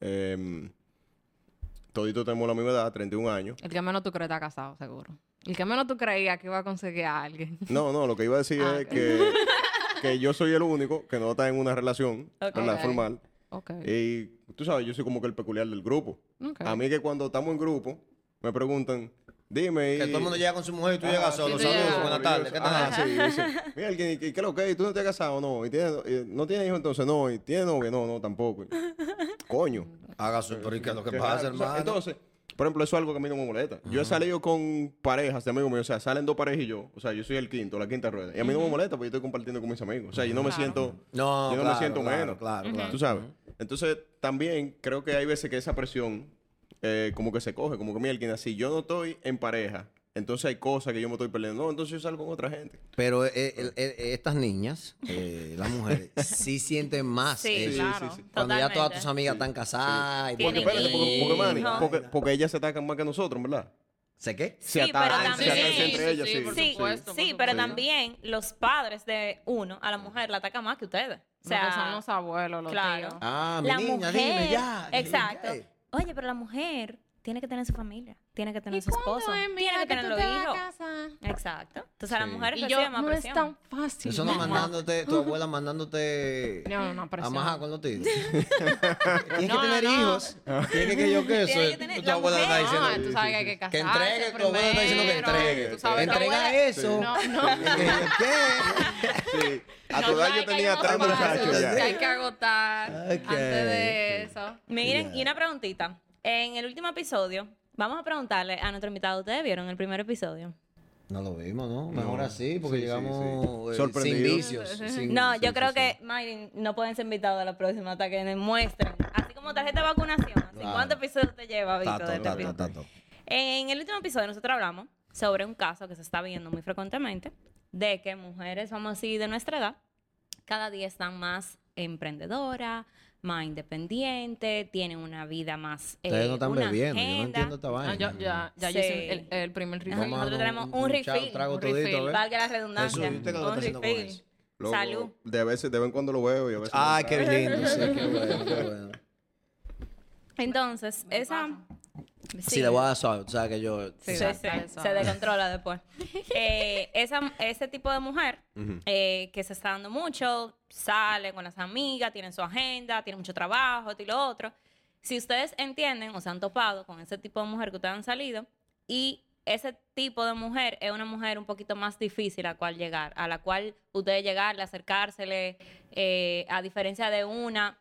eh, toditos tenemos la misma edad, 31 años. El que menos tú crees está casado, seguro. El que menos tú creías que iba a conseguir a alguien. No, no, lo que iba a decir Ah, es que, que yo soy el único que no está en una relación. Formal. Y tú sabes, yo soy como que el peculiar del grupo. A mí que cuando estamos en grupo, me preguntan, dime. Que y- todo el mundo llega con su mujer y tú Ah, llegas sí, solo. tú Saludos, buenas tardes. ¿Qué Ah, tal? sí, dice, Mira, ¿y qué, qué es lo que? ¿Y ¿Tú no te has casado? No. ¿Y tienes, y no tienes hijos entonces? No. ¿Y tienes novia? No, no, tampoco. Coño. Haga su pero ¿y qué es lo que Qué pasa, raro. O sea, hermano? Entonces, por ejemplo, eso es algo que a mí no me molesta. Yo he salido con parejas de amigos míos, o sea, salen dos parejas y yo, o sea, yo soy el quinto, la quinta rueda. Y a mí no me molesta porque yo estoy compartiendo con mis amigos. O sea, yo no me Claro. siento, No, yo no claro, me siento claro, menos. Claro, claro. Tú sabes. Entonces, también creo que hay veces que esa presión eh, como que se coge, como que mira, si yo no estoy en pareja, entonces hay cosas que yo me estoy perdiendo. No, entonces yo salgo con otra gente. Pero eh, eh, eh, estas niñas, eh, las mujeres, sí sienten más Sí, eso. claro. sí, sí. Cuando ya todas tus amigas están casadas y Porque, espérate, porque, porque, Manny, hijos. porque, porque ellas se atacan más que nosotros, ¿verdad? ¿Sé qué? Se Sí, pero atacan, se también- atacan entre Sí, ellas, sí, sí. por Sí, supuesto, sí, por pero también los padres de uno a la mujer la atacan más que ustedes. O Porque sea, son los abuelos, los claro. tíos. Ah, mi la niña, mujer, dime ya. Exacto. Oye, pero la mujer tiene que tener su familia, tiene que tener su esposo, tiene que tener los hijos. Exacto. Entonces a la Sí. mujer Y yo, más no es presión. tan fácil. Eso no mamá. mandándote, tu abuela mandándote No, no, a majar con los tigres. Tienes No, que tener no, no. hijos. Tienes que yo qué Tiene que eso. tener- Tu la abuela está diciendo. No, tú sabes que hay que Que casarse entregue, tu abuela está diciendo que entregue. Tú sabes, Entrega abuela- eso. No, no. ¿Qué? Sí. A No, tu edad yo que hay tenía tres muchachos Que hay que agotar antes de eso. Miren, y una preguntita. En el último episodio, vamos a preguntarle a nuestro invitado, ¿ustedes vieron el primer episodio? No lo vimos, ¿no? Mejor No. así, porque Sí, llegamos sí. eh, sin Sorprendidos. vicios. sin- No, yo creo que, Mayrin, no pueden ser invitados a la próxima hasta que nos muestren. Así como tarjeta de vacunación. Así, Claro. ¿Cuántos episodios te lleva, Víctor, Tato, de este tato, tato. En el último episodio nosotros hablamos sobre un caso que se está viendo muy frecuentemente de que mujeres, vamos a decir, de nuestra edad, cada día están más emprendedoras, más independientes, tienen una vida más... eh, Ustedes no están una bebiendo, yo no agenda. entiendo esta vaina. Ah, yo, ya, ya yo Sí. hice el, el primer Ajá, refill. Vamos a nosotros tenemos un chao, refill, trago un todito, refill. ver. Valga la redundancia. ¿y usted un refill. eso? Lo- Salud. De veces, de vez en cuando lo veo y a veces. Ay, no. qué lindo, sí, qué bueno, qué bueno. Entonces, Me esa, pasa. Sí, le voy a dar suave. O sea, que yo... Sí, Sí, sí, se descontrola después. Eh, esa, ese tipo de mujer eh, que se está dando mucho, sale con las amigas, tiene su agenda, tiene mucho trabajo, esto y lo otro. Si ustedes entienden o se han topado con ese tipo de mujer que ustedes han salido y ese tipo de mujer es una mujer un poquito más difícil a cual llegar, a la cual ustedes llegarle, acercársele, eh, a diferencia de una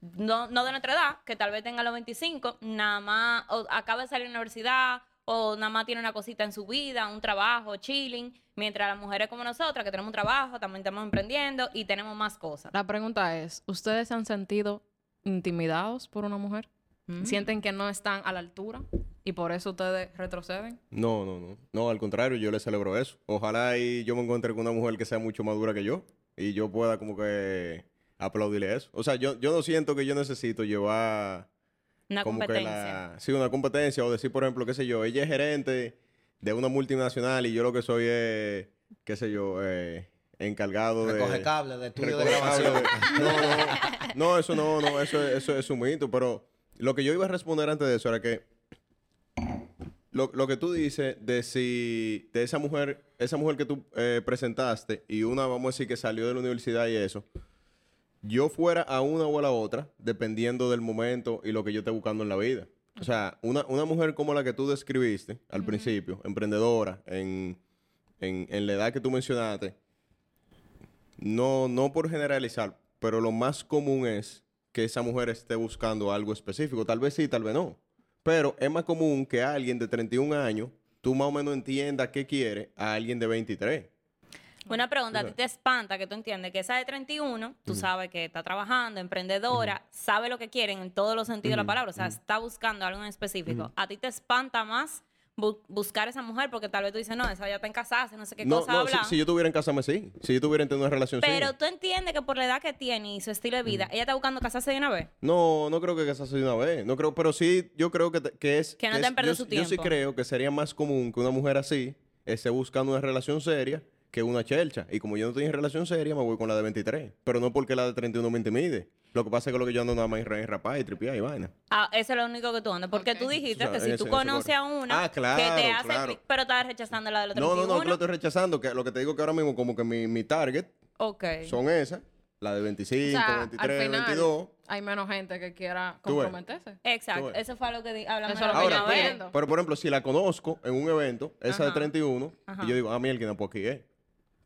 no, no de nuestra edad, que tal vez tenga los 25, nada más, o acaba de salir de la universidad, o nada más tiene una cosita en su vida, un trabajo, chilling, mientras las mujeres como nosotras, que tenemos un trabajo, también estamos emprendiendo y tenemos más cosas. La pregunta es, ¿ustedes se han sentido intimidados por una mujer? Mm. ¿Sienten que no están a la altura y por eso ustedes retroceden? No, no, no. No, al contrario, yo le celebro eso. Ojalá y yo me encuentre con una mujer que sea mucho más dura que yo y yo pueda como que aplaudirle eso. O sea, yo, yo no siento que yo necesito llevar Una como competencia. que la... Sí, una competencia o decir, por ejemplo, qué sé yo, ella es gerente de una multinacional y yo lo que soy es, qué sé yo, eh, encargado de... Recoge cable de estudio de grabación. cable. No, no, no, eso no, no, eso, eso es un mito, pero lo que yo iba a responder antes de eso era que lo, lo que tú dices de si de esa mujer, esa mujer que tú eh, presentaste y una, vamos a decir, que salió de la universidad y eso, yo fuera a una o a la otra, dependiendo del momento y lo que yo esté buscando en la vida. O sea, una, una mujer como la que tú describiste al principio, emprendedora, en, en, en la edad que tú mencionaste, no, no por generalizar, pero lo más común es que esa mujer esté buscando algo específico. Tal vez sí, tal vez no. Pero es más común que alguien de 31 años, tú más o menos entiendas qué quiere a alguien de 23. Una pregunta, ¿a ti te espanta que tú entiendes que esa de 31, tú sabes que está trabajando, emprendedora, sabe lo que quieren en todos los sentidos de la palabra, o sea, está buscando algo en específico. ¿A ti te espanta más bu- buscar esa mujer porque tal vez tú dices, no, esa ya está en casarse, no sé qué No, cosa no, habla? si, si yo tuviera en casa, me sí. Si yo tuviera en una relación, sí. Pero tú entiendes que por la edad que tiene y su estilo de vida, ella está buscando casarse de una vez. No, no creo que casarse de una vez. No creo, pero sí, yo creo que, te- que es. Que no es- te han perdido yo, su yo sí tiempo. creo que sería más común que una mujer así esté buscando una relación seria que una chelcha. Y como yo no estoy en relación seria, me voy con la de 23. Pero no porque la de 31 me intimide. Lo que pasa es que lo que yo ando nada más en rapaz y tripear y vaina. Ah, eso es lo único que tú andas. Porque tú dijiste O sea, que si tú conoces a una Ah, claro, que te hace claro. clic, pero estás rechazando la de los No, 31. no, no, que lo estoy rechazando. Que lo que te digo que ahora mismo, como que mi, mi target Ok. son esas. La de 25, O sea, al 23, final 22. hay menos gente que quiera comprometerse. Exacto. Eso fue lo que di- hablamos es la que Ahora, pero, pero, por ejemplo, si la conozco en un evento, esa de Ajá. 31, Ajá. y yo digo, ah, mira, no puedo aquí es.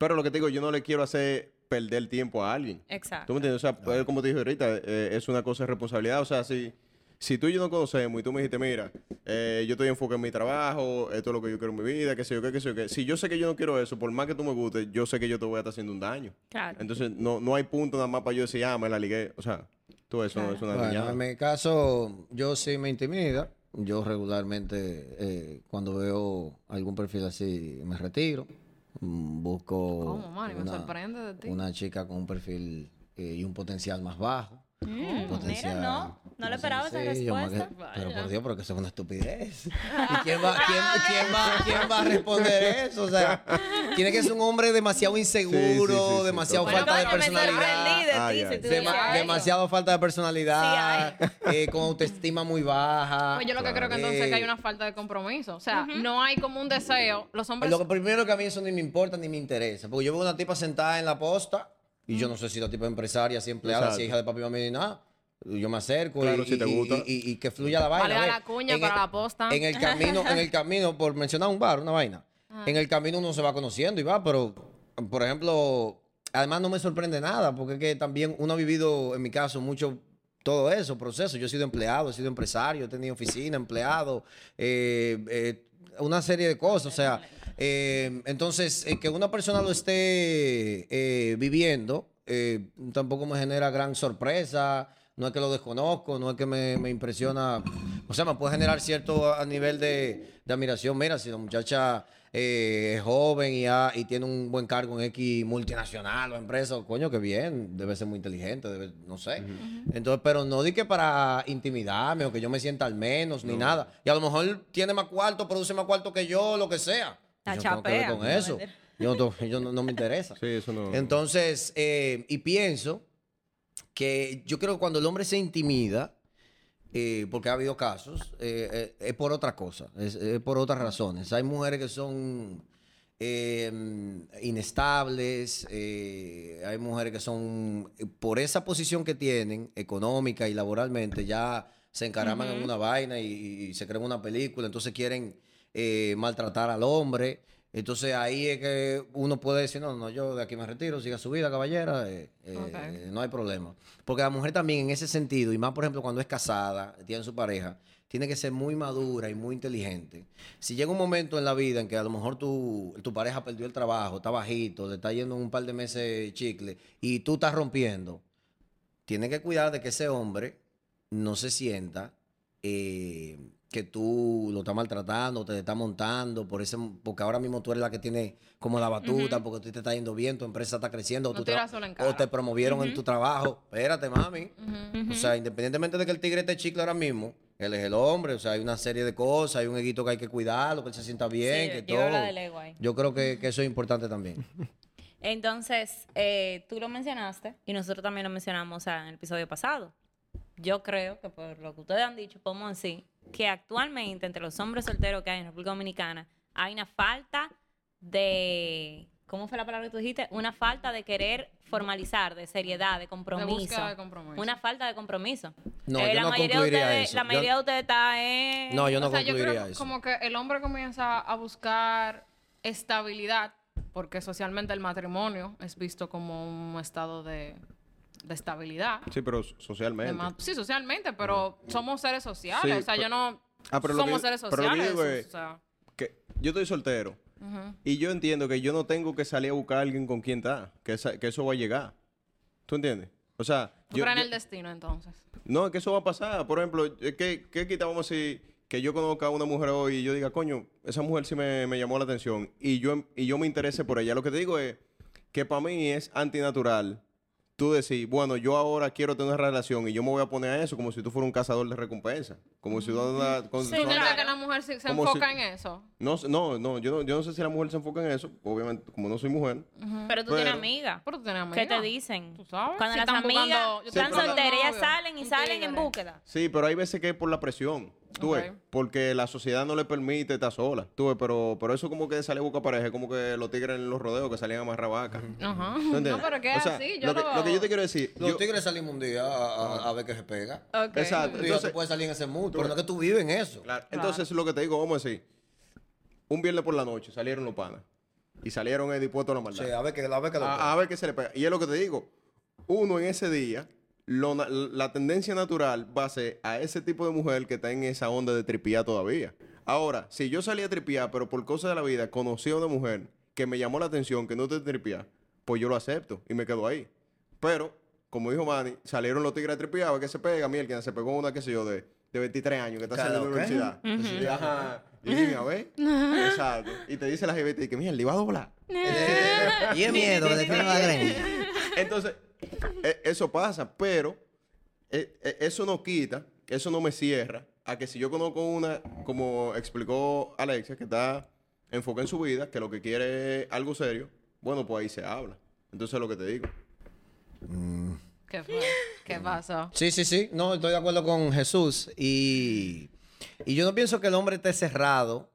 Pero lo que te digo, yo no le quiero hacer perder tiempo a alguien. Exacto. ¿Tú me entiendes? O sea, pues, como te dije ahorita, eh, es una cosa de responsabilidad. O sea, si, si tú y yo no conocemos y tú me dijiste, mira, eh, yo estoy enfocado en mi trabajo, esto es lo que yo quiero en mi vida, qué sé yo qué, qué sé yo qué. Si yo sé que yo no quiero eso, por más que tú me guste, yo sé que yo te voy a estar haciendo un daño. Claro. Entonces, no, no hay punto nada más para yo decir, ah, me la ligué. O sea, tú eso no es una Bueno, niñada. en mi caso, yo sí me intimida. Yo regularmente, eh, cuando veo algún perfil así, me retiro. Mm, Busco ¿Cómo, Manny? Me sorprende de ti. una chica con un perfil eh, y un potencial más bajo. Mm, mira, no. No le esperaba esa yo respuesta. Pero por Dios, pero que eso es una estupidez. ¿Y quién va, quién, quién va, quién va a responder eso? O sea, tiene que ser un hombre demasiado inseguro, Sí, sí, sí, sí, demasiado falta de personalidad. demasiado falta de personalidad, eh, con autoestima muy baja. Pues yo lo que creo que entonces es que hay una falta de compromiso. O sea, no hay como un deseo. Los hombres... Lo que primero que a mí eso ni me importa ni me interesa. Porque yo veo una tipa sentada en la posta y yo no sé si la tipa es empresaria, si empleada, Exacto. si es hija de papi y mami ni nada. Yo me acerco Claro, y, si te gusta. y- y- y que fluya la vaina. Valga la cuña En para el- la posta. En el camino, en el camino, por mencionar un bar, una vaina. Ah. En el camino uno se va conociendo y va, pero, por ejemplo, además no me sorprende nada, porque es que también uno ha vivido, en mi caso, mucho todo eso, proceso. Yo he sido empleado, he sido empresario, he tenido oficina, empleado, eh, eh, una serie de cosas. O sea, eh, entonces, eh, que una persona lo esté eh, viviendo eh, tampoco me genera gran sorpresa. No es que lo desconozco, no es que me, me impresiona. O sea, me puede generar cierto a nivel de, de admiración. Mira, si la muchacha eh, es joven y, ha- y tiene un buen cargo en X multinacional o empresa, coño, que bien, debe ser muy inteligente, debe- no sé. Entonces, pero no di que para intimidarme o que yo me sienta al menos, ni nada. Y a lo mejor tiene más cuarto, produce más cuarto que yo, lo que sea. La yo tengo que ver con eso. Yo, no, yo no- no me interesa. Sí, eso no. Entonces, eh, y pienso que yo creo que cuando el hombre se intimida, eh, porque ha habido casos, eh, eh, es por otra cosa, es, es por otras razones. Hay mujeres que son eh, inestables, eh, hay mujeres que son, por esa posición que tienen, económica y laboralmente, ya se encaraman en una vaina y, y se crean una película, entonces quieren eh, maltratar al hombre. Entonces ahí es que uno puede decir, no, no, yo de aquí me retiro, siga su vida, caballera, eh, eh, no hay problema. Porque la mujer también en ese sentido, y más por ejemplo cuando es casada, tiene su pareja, tiene que ser muy madura y muy inteligente. Si llega un momento en la vida en que a lo mejor tu, tu pareja perdió el trabajo, está bajito, le está yendo un par de meses chicle, y tú estás rompiendo, tiene que cuidar de que ese hombre no se sienta eh, que tú lo estás maltratando, te está montando, por ese, porque ahora mismo tú eres la que tiene como la batuta, porque ti te está yendo bien, tu empresa está creciendo, o, No o te promovieron en tu trabajo. Espérate, mami. O sea, independientemente de que el tigre esté chicle ahora mismo, él es el hombre, o sea, hay una serie de cosas, hay un eguito que hay que cuidarlo, que él se sienta bien, Sí, que yo todo. ego ahí. Yo creo que, que eso es importante también. Entonces, eh, tú lo mencionaste y nosotros también lo mencionamos o sea, en el episodio pasado. Yo creo que por lo que ustedes han dicho, podemos decir que actualmente entre los hombres solteros que hay en República Dominicana hay una falta de... ¿Cómo fue la palabra que tú dijiste? Una falta de querer formalizar, de seriedad, de compromiso. búsqueda de compromiso. Una falta de compromiso. No, Eh, yo la no mayoría de concluiría ustedes, eso. La Yo- mayoría de ustedes está en... No, yo no o sea, yo concluiría creo eso. como que el hombre comienza a buscar estabilidad, porque socialmente el matrimonio es visto como un estado de, de estabilidad. Sí, pero socialmente. sí, socialmente, pero somos seres sociales. Sí, o sea, pero- yo no... Ah, pero lo somos que- seres sociales. digo es- o sea, Que yo estoy soltero. Y yo entiendo que yo no tengo que salir a buscar a alguien con quien está. Que, esa- que eso va a llegar. ¿Tú entiendes? O sea, ¿Tú yo- crees en el destino, entonces? no, es que eso va a pasar. Por ejemplo, es que, ¿qué quitamos si que yo conozca a una mujer hoy y yo diga, coño, esa mujer sí me, me llamó la atención y yo, y yo me interese por ella? Lo que te digo es que para mí es antinatural tú decir, bueno, yo ahora quiero tener una relación y yo me voy a poner a eso como si tú fueras un cazador de recompensa. Como si tú ¿Tú tú crees andas- que la mujer se, enfoca si- en eso? No, no, no yo, no, yo no sé si la mujer se enfoca en eso. Obviamente, como no soy mujer. Pero tú Pero- tienes amigas. Pero tú tienes ¿Qué te dicen? ¿Tú sabes? Cuando Si las están amigas buscando- están solteras, ellas salen y salen en búsqueda. Sí, pero hay veces que es por la presión. Tú ves, porque la sociedad no le permite estar sola. Tú ves, pero, pero eso como que sale a buscar pareja, es como que los tigres en los rodeos que salían a amarrar vacas. Ajá. No, pero que O sea, así. Yo lo, que, lo que yo te quiero decir. Los yo- tigres salimos un día a, a- a ver qué se pega. Ok. Exacto. Entonces- tú puedes salir en ese mood, pero no es que tú vives en eso. Claro, Entonces, lo que te digo, vamos a decir, un viernes por la noche salieron los panas y salieron dispuestos a la maldad. Sí, a ver qué, a ver qué lo a, a ver qué se le pega. Y es lo que te digo. Uno en ese día, lo la tendencia natural va a ser a ese tipo de mujer que está en esa onda de tripiar todavía. Ahora, si yo salí a tripiar, pero por cosas de la vida conocí a una mujer que me llamó la atención, que no te tripiar, pues yo lo acepto y me quedo ahí. Pero, como dijo Manny, salieron los tigres a tripiar, a ver qué se pega. Mira, quien se pegó una, qué sé yo, de, de 23 años, que está Claro, saliendo de la universidad. Y, ajá, y dime, a ver. Exacto. Y te dice la y que mira, el iba a doblar. y es miedo de greña. Entonces, eso pasa, pero e- e- eso no quita, eso no me cierra a que si yo conozco una, como explicó Alexia, que está enfocada en su vida, que lo que quiere es algo serio, bueno, pues ahí se habla. Entonces, lo que te digo. ¿Qué fue? ¿Qué pasó? Sí, sí, sí. No, estoy de acuerdo con Jesús. Y, y yo no pienso que el hombre esté cerrado.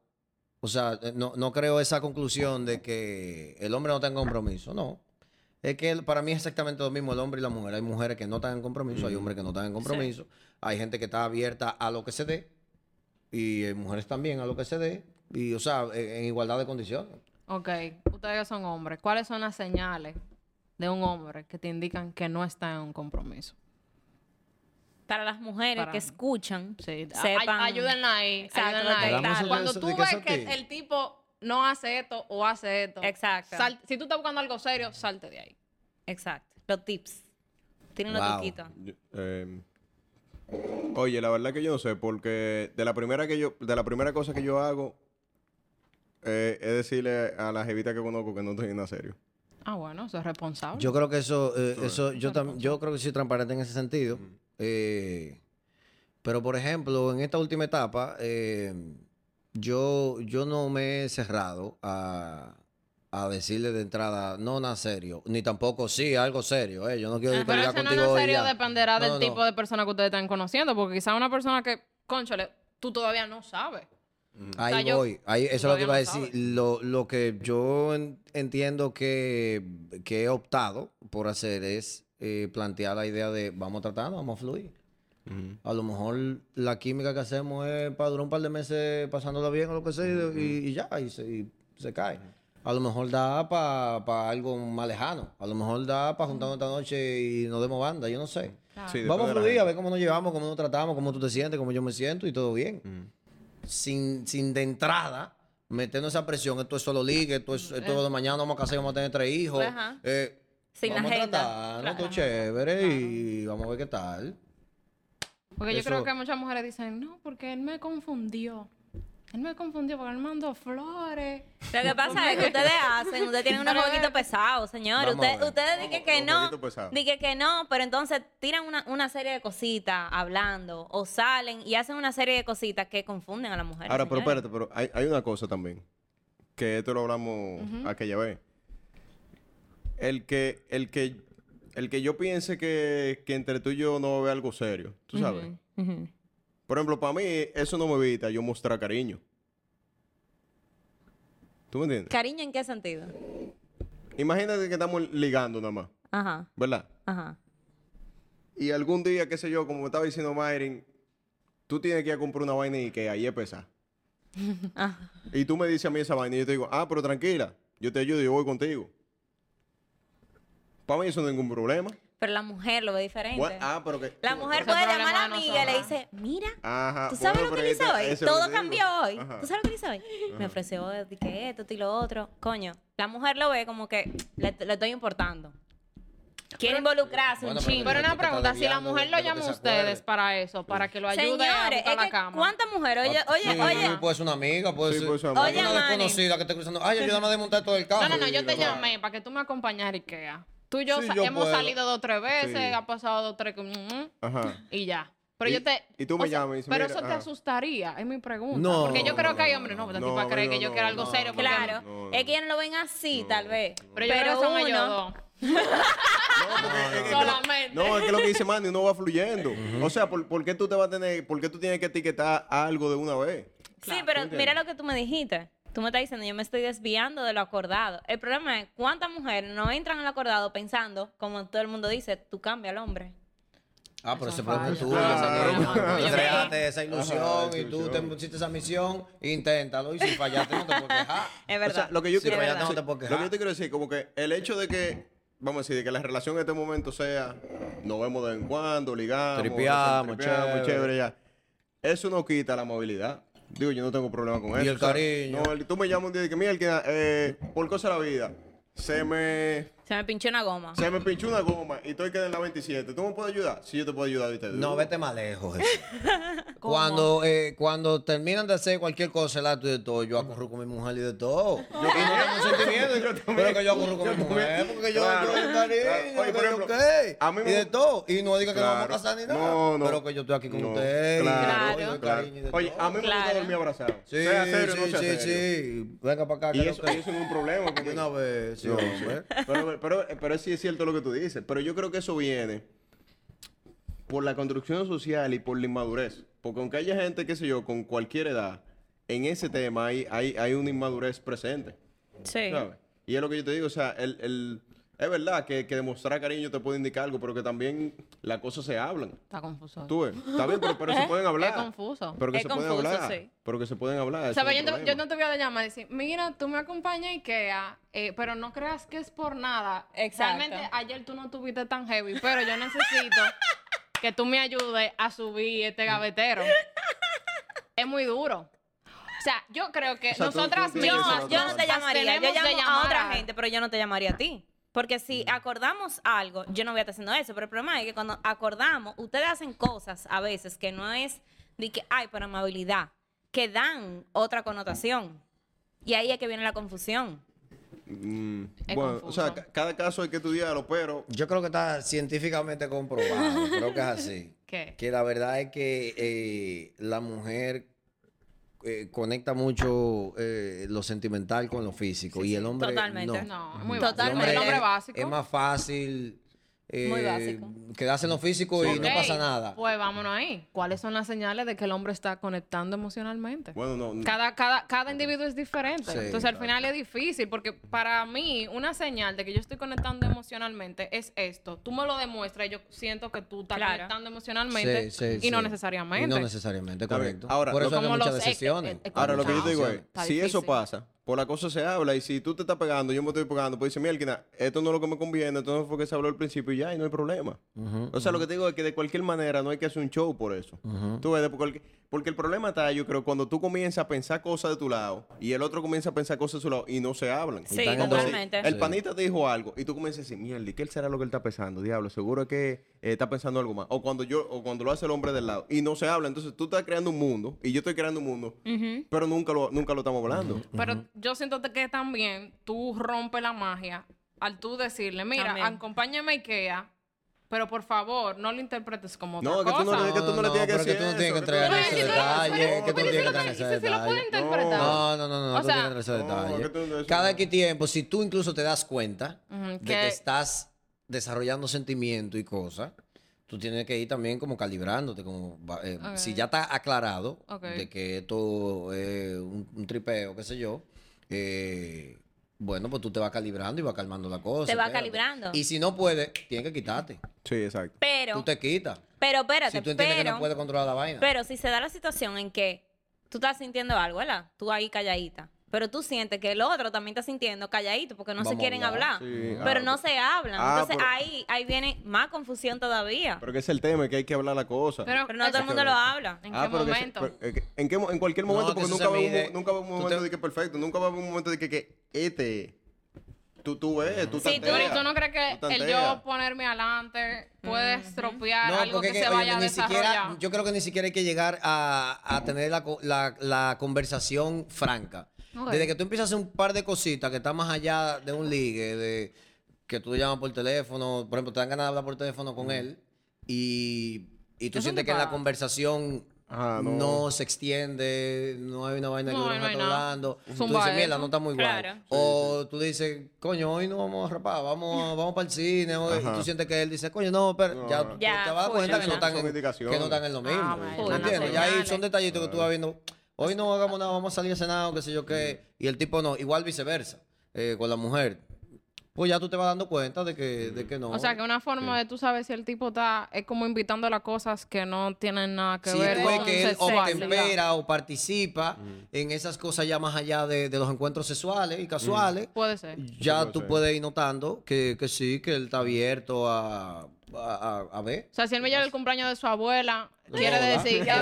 O sea, no, no creo esa conclusión de que el hombre no tenga compromiso. No. Es que para mí es exactamente lo mismo el hombre y la mujer. Hay mujeres que no están en compromiso, hay hombres que no están en compromiso. Hay gente que está abierta a lo que se dé. Y hay mujeres también a lo que se dé. Y, o sea, en, igualdad de condiciones. Ok, ustedes que son hombres, ¿cuáles son las señales de un hombre que te indican que no está en un compromiso? Para las mujeres Para- que escuchan, Sí, sepan. ay- ayúdenla ahí. Exacto, ayúdenla ahí. Cuando tú ves que el tipo no hace esto o hace esto, Exacto. sal- si tú estás buscando algo serio, salte de ahí. Exacto. Los tips. Tienen los Wow. truquitos. Yo- eh, oye, la verdad que yo no sé, porque de la primera que yo, de la primera cosa que yo hago eh, es decirle a la jevita que conozco que no estoy en nada serio. Ah, bueno, eso es responsable. Yo creo que eso, eh, eso yo, tam- yo creo que soy transparente en ese sentido. Mm. Eh, pero, por ejemplo, en esta última etapa, eh, yo, yo no me he cerrado a, a decirle de entrada, no nada serio, ni tampoco sí, algo serio, ¿eh? Yo no quiero Pero discutir eso no contigo en hoy serio dependerá No, del no. tipo de persona que ustedes están conociendo, porque quizá una persona que, conchale, tú todavía no sabes. Ahí sea, yo- voy. Ahí, eso es lo que iba a no decir. Lo, lo que yo en- entiendo que, que he optado por hacer es eh, plantear la idea de vamos tratando, vamos a fluir. A lo mejor la química que hacemos es para durar un par de meses pasándola bien o lo que sea y, y ya, y se, y se cae. A lo mejor da para algo más lejano. A lo mejor da para juntarnos esta noche y nos demos banda, yo no sé. Sí, Vamos a de la fluir, a ver cómo nos llevamos, cómo nos tratamos, cómo tú te sientes, cómo yo me siento y todo bien. Sin, sin de entrada meternos esa presión. Esto es solo ligue, esto es, esto de mañana vamos a casar y vamos a tener tres hijos. Ajá. Eh, Sin la vamos a agenda. tratarnos, Claro. todo chévere y vamos a ver qué tal. Porque yo creo que muchas mujeres dicen, no, porque él me confundió. Él me confundió porque él mandó flores. Lo que pasa es que ustedes hacen, ustedes tienen unos eh, pesados, señores. Ustedes, ustedes dicen que no, dicen que no, pero entonces tiran una, una serie de cositas hablando o salen y hacen una serie de cositas que confunden a la mujer. Ahora, pero espérate, pero hay, hay una cosa también. Que esto lo hablamos aquella vez. El que, el que, el que yo piense que, que entre tú y yo no haber algo serio. Tú sabes. Por ejemplo, para mí, eso no me evita yo mostrar cariño. ¿Tú me entiendes? ¿Cariño en qué sentido? Imagínate que estamos ligando nada más, Ajá, ¿verdad? ajá. Y algún día, qué sé yo, como me estaba diciendo Mayrin, tú tienes que ir a comprar una vaina y que ahí es pesar. Ajá. Y tú me dices a mí esa vaina y yo te digo, ah, pero tranquila, yo te ayudo, yo voy contigo. Para mí eso no es ningún problema. Pero la mujer lo ve diferente. Bueno, ah, pero que... la mujer puede llamar a la amiga y le dice, mira, Ajá. ¿tú sabes bueno, lo que hice hoy? eso Todo cambió hoy. Ajá. ¿Tú sabes lo que le hice hoy? Me ofreció que esto, y lo otro. Coño, la mujer lo ve como que le, le estoy importando. Quiere involucrarse Bueno, un pero chingo. Pero una pregunta, si la mujer lo llama a ustedes para eso, para que lo ayude a Señores, buscar es la que cama. ¿cuántas mujeres? Oye, oye, Sí, oye. Puede ser una amiga, puede Sí, ser una desconocida que esté cruzando. Ay, ayúdame a desmontar todo el carro. No, no, no, yo te llamé para que tú me acompañaras a Ikea. Tú y yo, Sí, sa- yo hemos puedo. salido dos o tres veces, Sí. ha pasado dos o tres mm, mm, Ajá. y ya. Pero Y- yo te... y tú me llamas y dices, Pero eso te ajá. asustaría, es mi pregunta. No, porque yo creo que hay no, hombres, no, no, esta no, tipa cree no, que yo no, quiero algo no, serio. Claro, No, no. es que ellos no lo ven así, tal vez. Pero yo creo que son ellos uno- dos. No, porque es que- es que lo- Solamente. No, es que lo que dice Manny, uno va fluyendo. O sea, ¿por, por qué tú te vas a tener, por qué tú tienes que etiquetar algo de una vez? Sí, pero ¿Tú mira lo que tú me dijiste. Tú me estás diciendo, yo me estoy desviando de lo acordado. El problema es cuántas mujeres no entran en lo acordado pensando, como todo el mundo dice, tú cambia al hombre. Ah, pero ese problema. Tú creaste esa ilusión y tú te pusiste esa misión, inténtalo y si fallaste no te puedes quejar. Es O verdad. sea, lo que yo Si quiero no te puedes lo quejar. que yo te quiero decir, como que el hecho de que, vamos a decir, de que la relación en este momento sea, nos vemos de vez en cuando, ligamos, Tripeamos, tripeamos, chévere. ya. Eso no quita la movilidad. Digo, yo no tengo problema con Y eso. el o sea, cariño. no, el- tú me llamas un día y que, mira, el que, eh, por cosa de la vida, se me, Se me pinchó una goma. se me pinchó una goma y estoy quedando en la 27. ¿Tú me puedes ayudar? Sí, yo te puedo ayudar. y te No, digo. vete más lejos. Jesús. cuando, eh, cuando terminan de hacer cualquier cosa, el acto y de todo, yo acurro con mi mujer y de todo. Yo y no tengo sentimiento, pero que yo acurro con mi mujer, porque yo, Claro, yo cariño, claro. Oye, por que ejemplo, yo qué, a mí y me- de todo. Y no diga que nos vamos a casar ni nada, No, no. pero que yo estoy aquí con No, usted. y Claro, doy claro. cariño y de Oye, todo. a mí me gusta Claro. dormir abrazado. Sí, sea serio o sí, no sea sí, serio. sí. Venga para acá, Y no eso, que- y eso no es un problema. una vez, sí, No, hombre. Pero, pero, pero sí es cierto lo que tú dices. Pero yo creo que eso viene por la construcción social y por la inmadurez. Porque aunque haya gente, qué sé yo, con cualquier edad, en ese tema hay, hay, hay una inmadurez presente. Sí. ¿sabes? Y es lo que yo te digo, o sea, el, el- es verdad que, que demostrar cariño te puede indicar algo, pero que también las cosas se hablan. Está confuso. Tú ves, está bien, pero, pero se pueden hablar. Es confuso. Pero que Es se pueden confuso, hablar. sí. Pero que se pueden hablar. O sea, yo, no- yo te voy a llamar y decir, mira, tú me acompañas a Ikea, eh, pero no creas que es por nada. Exacto. Realmente ayer tú no estuviste tan heavy, pero yo necesito que tú me ayudes a subir este gavetero. es muy duro. O sea, yo creo que O sea, tú- nosotras Yo, mismas esa yo no te llamaría. Yo llamo a otra gente, pero yo no te llamaría a ti. Porque si acordamos algo, yo no voy a estar haciendo eso. Pero el problema es que cuando acordamos, ustedes hacen cosas a veces que no es de que, ay, por amabilidad, que dan otra connotación. Y ahí es que viene la confusión. Mm, bueno, confuso. o sea, ca- cada caso hay que estudiarlo, pero Yo creo que está científicamente comprobado, creo que es así. ¿Qué? Que la verdad es que eh, la mujer eh, conecta mucho eh, lo sentimental con lo físico. y el hombre. totalmente. No. No, es muy Totalmente. básico. El hombre es- básico. Es más fácil. Eh, Muy básico. Quedarse en lo físico y no pasa nada. Pues vámonos ahí. ¿Cuáles son las señales de que el hombre está conectando emocionalmente? Bueno, no. Cada, cada, cada individuo es diferente. Sí, Entonces, al final es difícil porque para mí, una señal de que yo estoy conectando emocionalmente es esto. Tú me lo demuestras y yo siento que tú estás Claro. conectando emocionalmente Sí, sí, y no necesariamente. Y no necesariamente, correcto. Ahora, Por lo eso hay muchas decisiones. Ahora lo que yo te digo es, si eso pasa, por la cosa se habla y si tú te estás pegando, yo me estoy pegando, pues dice, mira, esto no es lo que me conviene, entonces fue que se habló al principio y ya, y no hay problema. o sea, lo que te digo es que de cualquier manera no hay que hacer un show por eso. Tú ves, de cualquier- porque el problema está, yo creo, cuando tú comienzas a pensar cosas de tu lado y el otro comienza a pensar cosas de su lado y no se hablan. Sí, totalmente. El panita te dijo algo y tú comienzas a decir, mierda, ¿y qué será lo que él está pensando? Diablo, seguro es que eh, está pensando algo más. O cuando yo, o cuando lo hace el hombre del lado y no se habla, entonces tú estás creando un mundo y yo estoy creando un mundo, pero nunca lo, nunca lo estamos hablando. Pero yo siento que también tú rompes la magia al tú decirle, mira, También. acompáñame a Ikea, pero por favor, no lo interpretes como otra No, que tú no es que tú no le tienes que decir que tú no tienes que eso, que tú entregar ese detalle, que tú no tienes que entregar ese si se lo puede detalle. interpretar. No, no, no, no, O tú sea- que ese detalle. que Cada. X tiempo, si tú incluso te das cuenta de que- que estás desarrollando sentimientos y cosas, tú tienes que ir también como calibrándote, como va- eh, si ya está aclarado de que esto es un, un tripeo, qué sé yo, eh, bueno, pues tú te vas calibrando y vas calmando la cosa. Te vas espérate. calibrando. Y si no puedes, tienes que quitarte. Sí, exacto. Pero, Tú te quitas. pero espérate, Si tú entiendes que no puedes controlar la vaina. pero si se da la situación en que tú estás sintiendo algo, ¿verdad? Tú ahí calladita. Pero tú sientes que el otro también está sintiendo calladito porque no se a quieren hablar. hablar. Sí, pero ah, no se hablan. ah, Entonces pero- ahí, ahí viene más confusión todavía. Pero que es el tema, es que hay que hablar la cosa. Pero, Pero no todo el mundo lo habla. ¿En Ah, qué pero que se- momento? pero, eh, ¿en, qué en cualquier momento, que porque nunca va, a haber un, nunca va a haber un momento te- de que es perfecto. Nunca va a haber un momento de que, que este, tú, tú ves, tú Sí, tú- Pero ¿y tanteas, tú no crees que tú el yo ponerme adelante puede estropear No, algo que se oye, vaya a siquiera, desarrollar? yo creo que ni siquiera hay que llegar a, a tener la, la- la conversación franca. Desde que tú empiezas a hacer un par de cositas que están más allá de un ligue, de que tú llamas por teléfono, por ejemplo, te dan ganas de hablar por teléfono con él y, y tú sientes que la pasa. conversación Ah, no. no. se extiende, no hay una vaina que No, dura no un hay rato nada. hablando. Tú dices, mierda, no está muy guay. Claro. O tú dices, coño, hoy no vamos a rapar, vamos, vamos para el cine. y tú sientes que él dice, coño, no, pero No. ya, te vas a dar cuenta que no, están en, que no están en lo mismo. Ah, ¿me bueno, entiendes? Ya ahí son detallitos que tú vas viendo. Hoy no hagamos nada, vamos a salir a cenar o qué sé yo qué. Y el tipo no. Igual viceversa. eh, con la mujer. Pues ya tú te vas dando cuenta de que, de que no. O sea, que una forma de tú sabes si el tipo está es como invitando a cosas que no tienen nada que si ver tú ves con que él sexualidad. obtempera o participa en esas cosas ya más allá de, de los encuentros sexuales y casuales, Puede ser. ya puede tú ser. puedes ir notando que, que sí, que él está abierto a, a, a- a ver. O sea, si él me lleva el cumpleaños de su abuela, quiere Boda. decir que... Sí,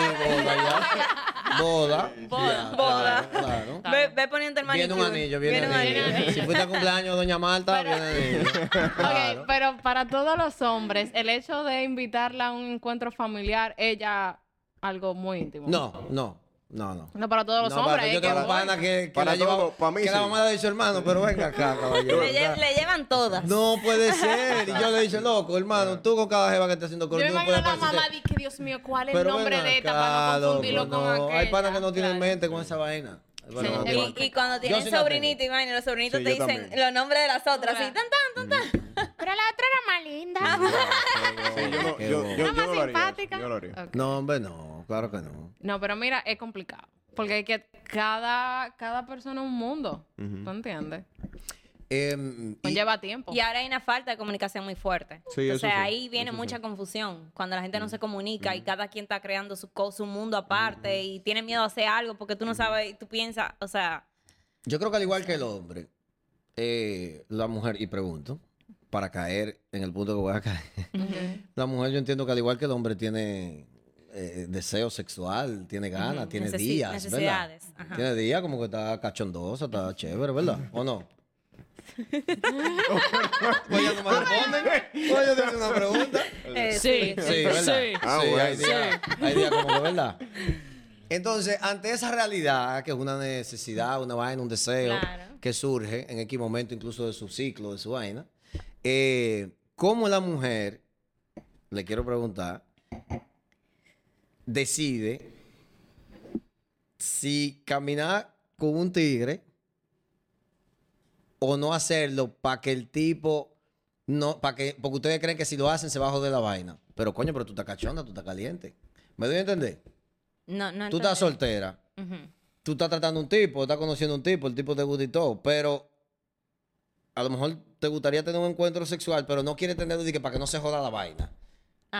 boda ya. Boda. Ya, Boda. Claro, claro. Ve, ve poniendo el Viene manicure. un anillo, viene, un un anillo. Si fuiste a cumpleaños de Doña Marta, viene anillo. Claro. Ok, pero para todos los hombres, el hecho de invitarla a un encuentro familiar es ya algo muy íntimo. No, no, no, no. No para todos los No, hombres. para- yo que tengo pana que, que Para la lleva- todo, para mí que la sí. mamá le ha dicho hermano, pero venga acá, caballero. Le, lle- le llevan todas. No puede ser. Y yo le he dicho, loco, hermano, tú con cada jeva que esté haciendo coro, Yo me no imagino la mamá y que Dios mío, ¿cuál es el nombre ven de esta acá, para no confundirlo loco, con no. aquella? Hay panas que no tienen Claro. mente con esa vaina. Pero Sí. Y, y cuando tienen sí la sobrinito, y los sobrinitos Sí, te dicen también. los nombres de las otras, así, tan, tan, tan, tan. Pero la otra era más linda. Sí, yo no, Qué yo, bobo. yo, Era yo más no lo haría. simpática. Yo lo haría. Ok. No, hombre, no, claro que no. No, pero mira, es complicado. Porque hay que cada, cada persona es un mundo. ¿Tú entiendes? Em, y- Conlleva tiempo. Y ahora hay una falta de comunicación muy fuerte. Sí, eso Entonces sí, ahí viene eso sí. mucha confusión. Cuando la gente no Mm. se comunica y cada quien está creando su, su mundo aparte y tiene miedo a hacer algo porque tú no sabes, tú piensas, o sea, Yo creo que al igual que el hombre, eh, la mujer, y pregunto, para caer en el punto que voy a caer, la mujer yo entiendo que al igual que el hombre tiene eh, deseo sexual, tiene ganas, tiene Necesi- días, necesidades, ¿verdad? ajá. Tiene días como que está cachondosa, está chévere, ¿verdad? ¿O no? Pues ya no me responden. Pues yo te hice una pregunta. eh, Sí, Sí, ¿verdad? Ah, Sí, hay días, hay días como que, ¿verdad? Entonces, ante esa realidad, que es una necesidad, una vaina, un deseo Claro. que surge en X momento incluso de su ciclo, de su vaina, eh, ¿cómo la mujer, le quiero preguntar, decide si caminar con un tigre o no hacerlo para que el tipo no, para que, porque ustedes creen que si lo hacen se va a joder la vaina. Pero coño, pero tú estás cachonda, tú estás caliente. ¿Me doy a entender? No, no Tú estás soltera, tú estás tratando un tipo, estás conociendo a un tipo, el tipo te gusta y todo, pero a lo mejor te gustaría tener un encuentro sexual, pero no quieres tenerlo que para que no se joda la vaina.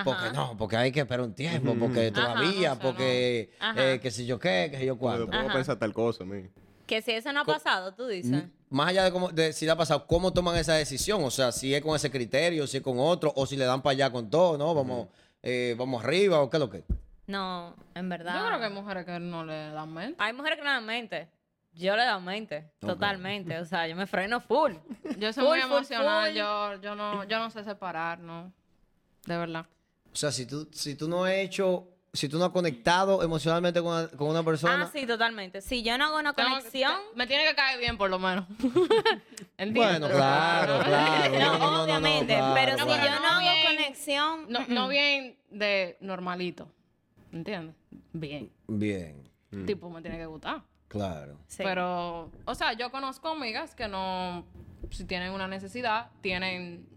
Porque Ajá. no, porque hay que esperar un tiempo, porque Ajá, todavía, no sé, porque no. Ajá. eh, que si yo qué, que si yo Yo cuánto. puedo Ajá. pensar tal cosa, mi. Que si eso no ha Co- pasado, tú dices. Más allá de, cómo, de si le ha pasado, ¿cómo toman esa decisión? O sea, si es con ese criterio, si es con otro, o si le dan para allá con todo, ¿no? Vamos, eh, vamos arriba, o qué es lo que. No, en verdad. Yo creo que hay mujeres que no le dan mente. Hay mujeres que no dan mente. Yo le doy mente, Ok. totalmente. O sea, yo me freno full. Yo soy Full, muy full, emocional. full. Yo, yo, no, yo no sé separar, ¿no? De verdad. O sea, si tú, si tú no has hecho, si tú no has conectado emocionalmente con una, con una persona. Ah, sí, totalmente. Si yo no hago una Tengo que- conexión, me tiene que caer bien, por lo menos. Bueno, claro, claro. no, No, no, no, no, obviamente. claro, pero si yo no hago bien. conexión, No, no bien de normalito. ¿Entiendes? Bien. Bien, Tipo, me tiene que gustar. Claro. Sí. Pero, o sea, yo conozco amigas que no, si tienen una necesidad, tienen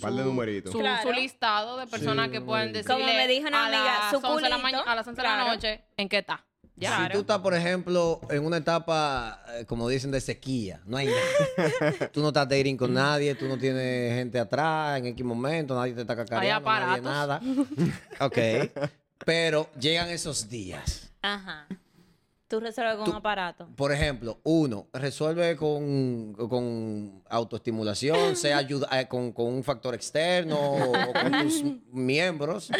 Par de numeritos. su, Claro. su listado de personas Sí, que pueden decirle Como me dijo una a amiga, las su 11 de la culito, mañana- a las 11 de la noche en qué está. Ya. Si tú estás, por ejemplo, en una etapa, eh, como dicen, de sequía, no hay nada. tú no estás dating con nadie, tú no tienes gente atrás en X momento, nadie te está cacareando, nadie aparatos. nada. ok. Pero llegan esos días. Ajá. Tú resuelves con un aparato. Por ejemplo, uno, resuelve con, con autoestimulación, sea ayuda, eh, con, con un factor externo o con tus miembros,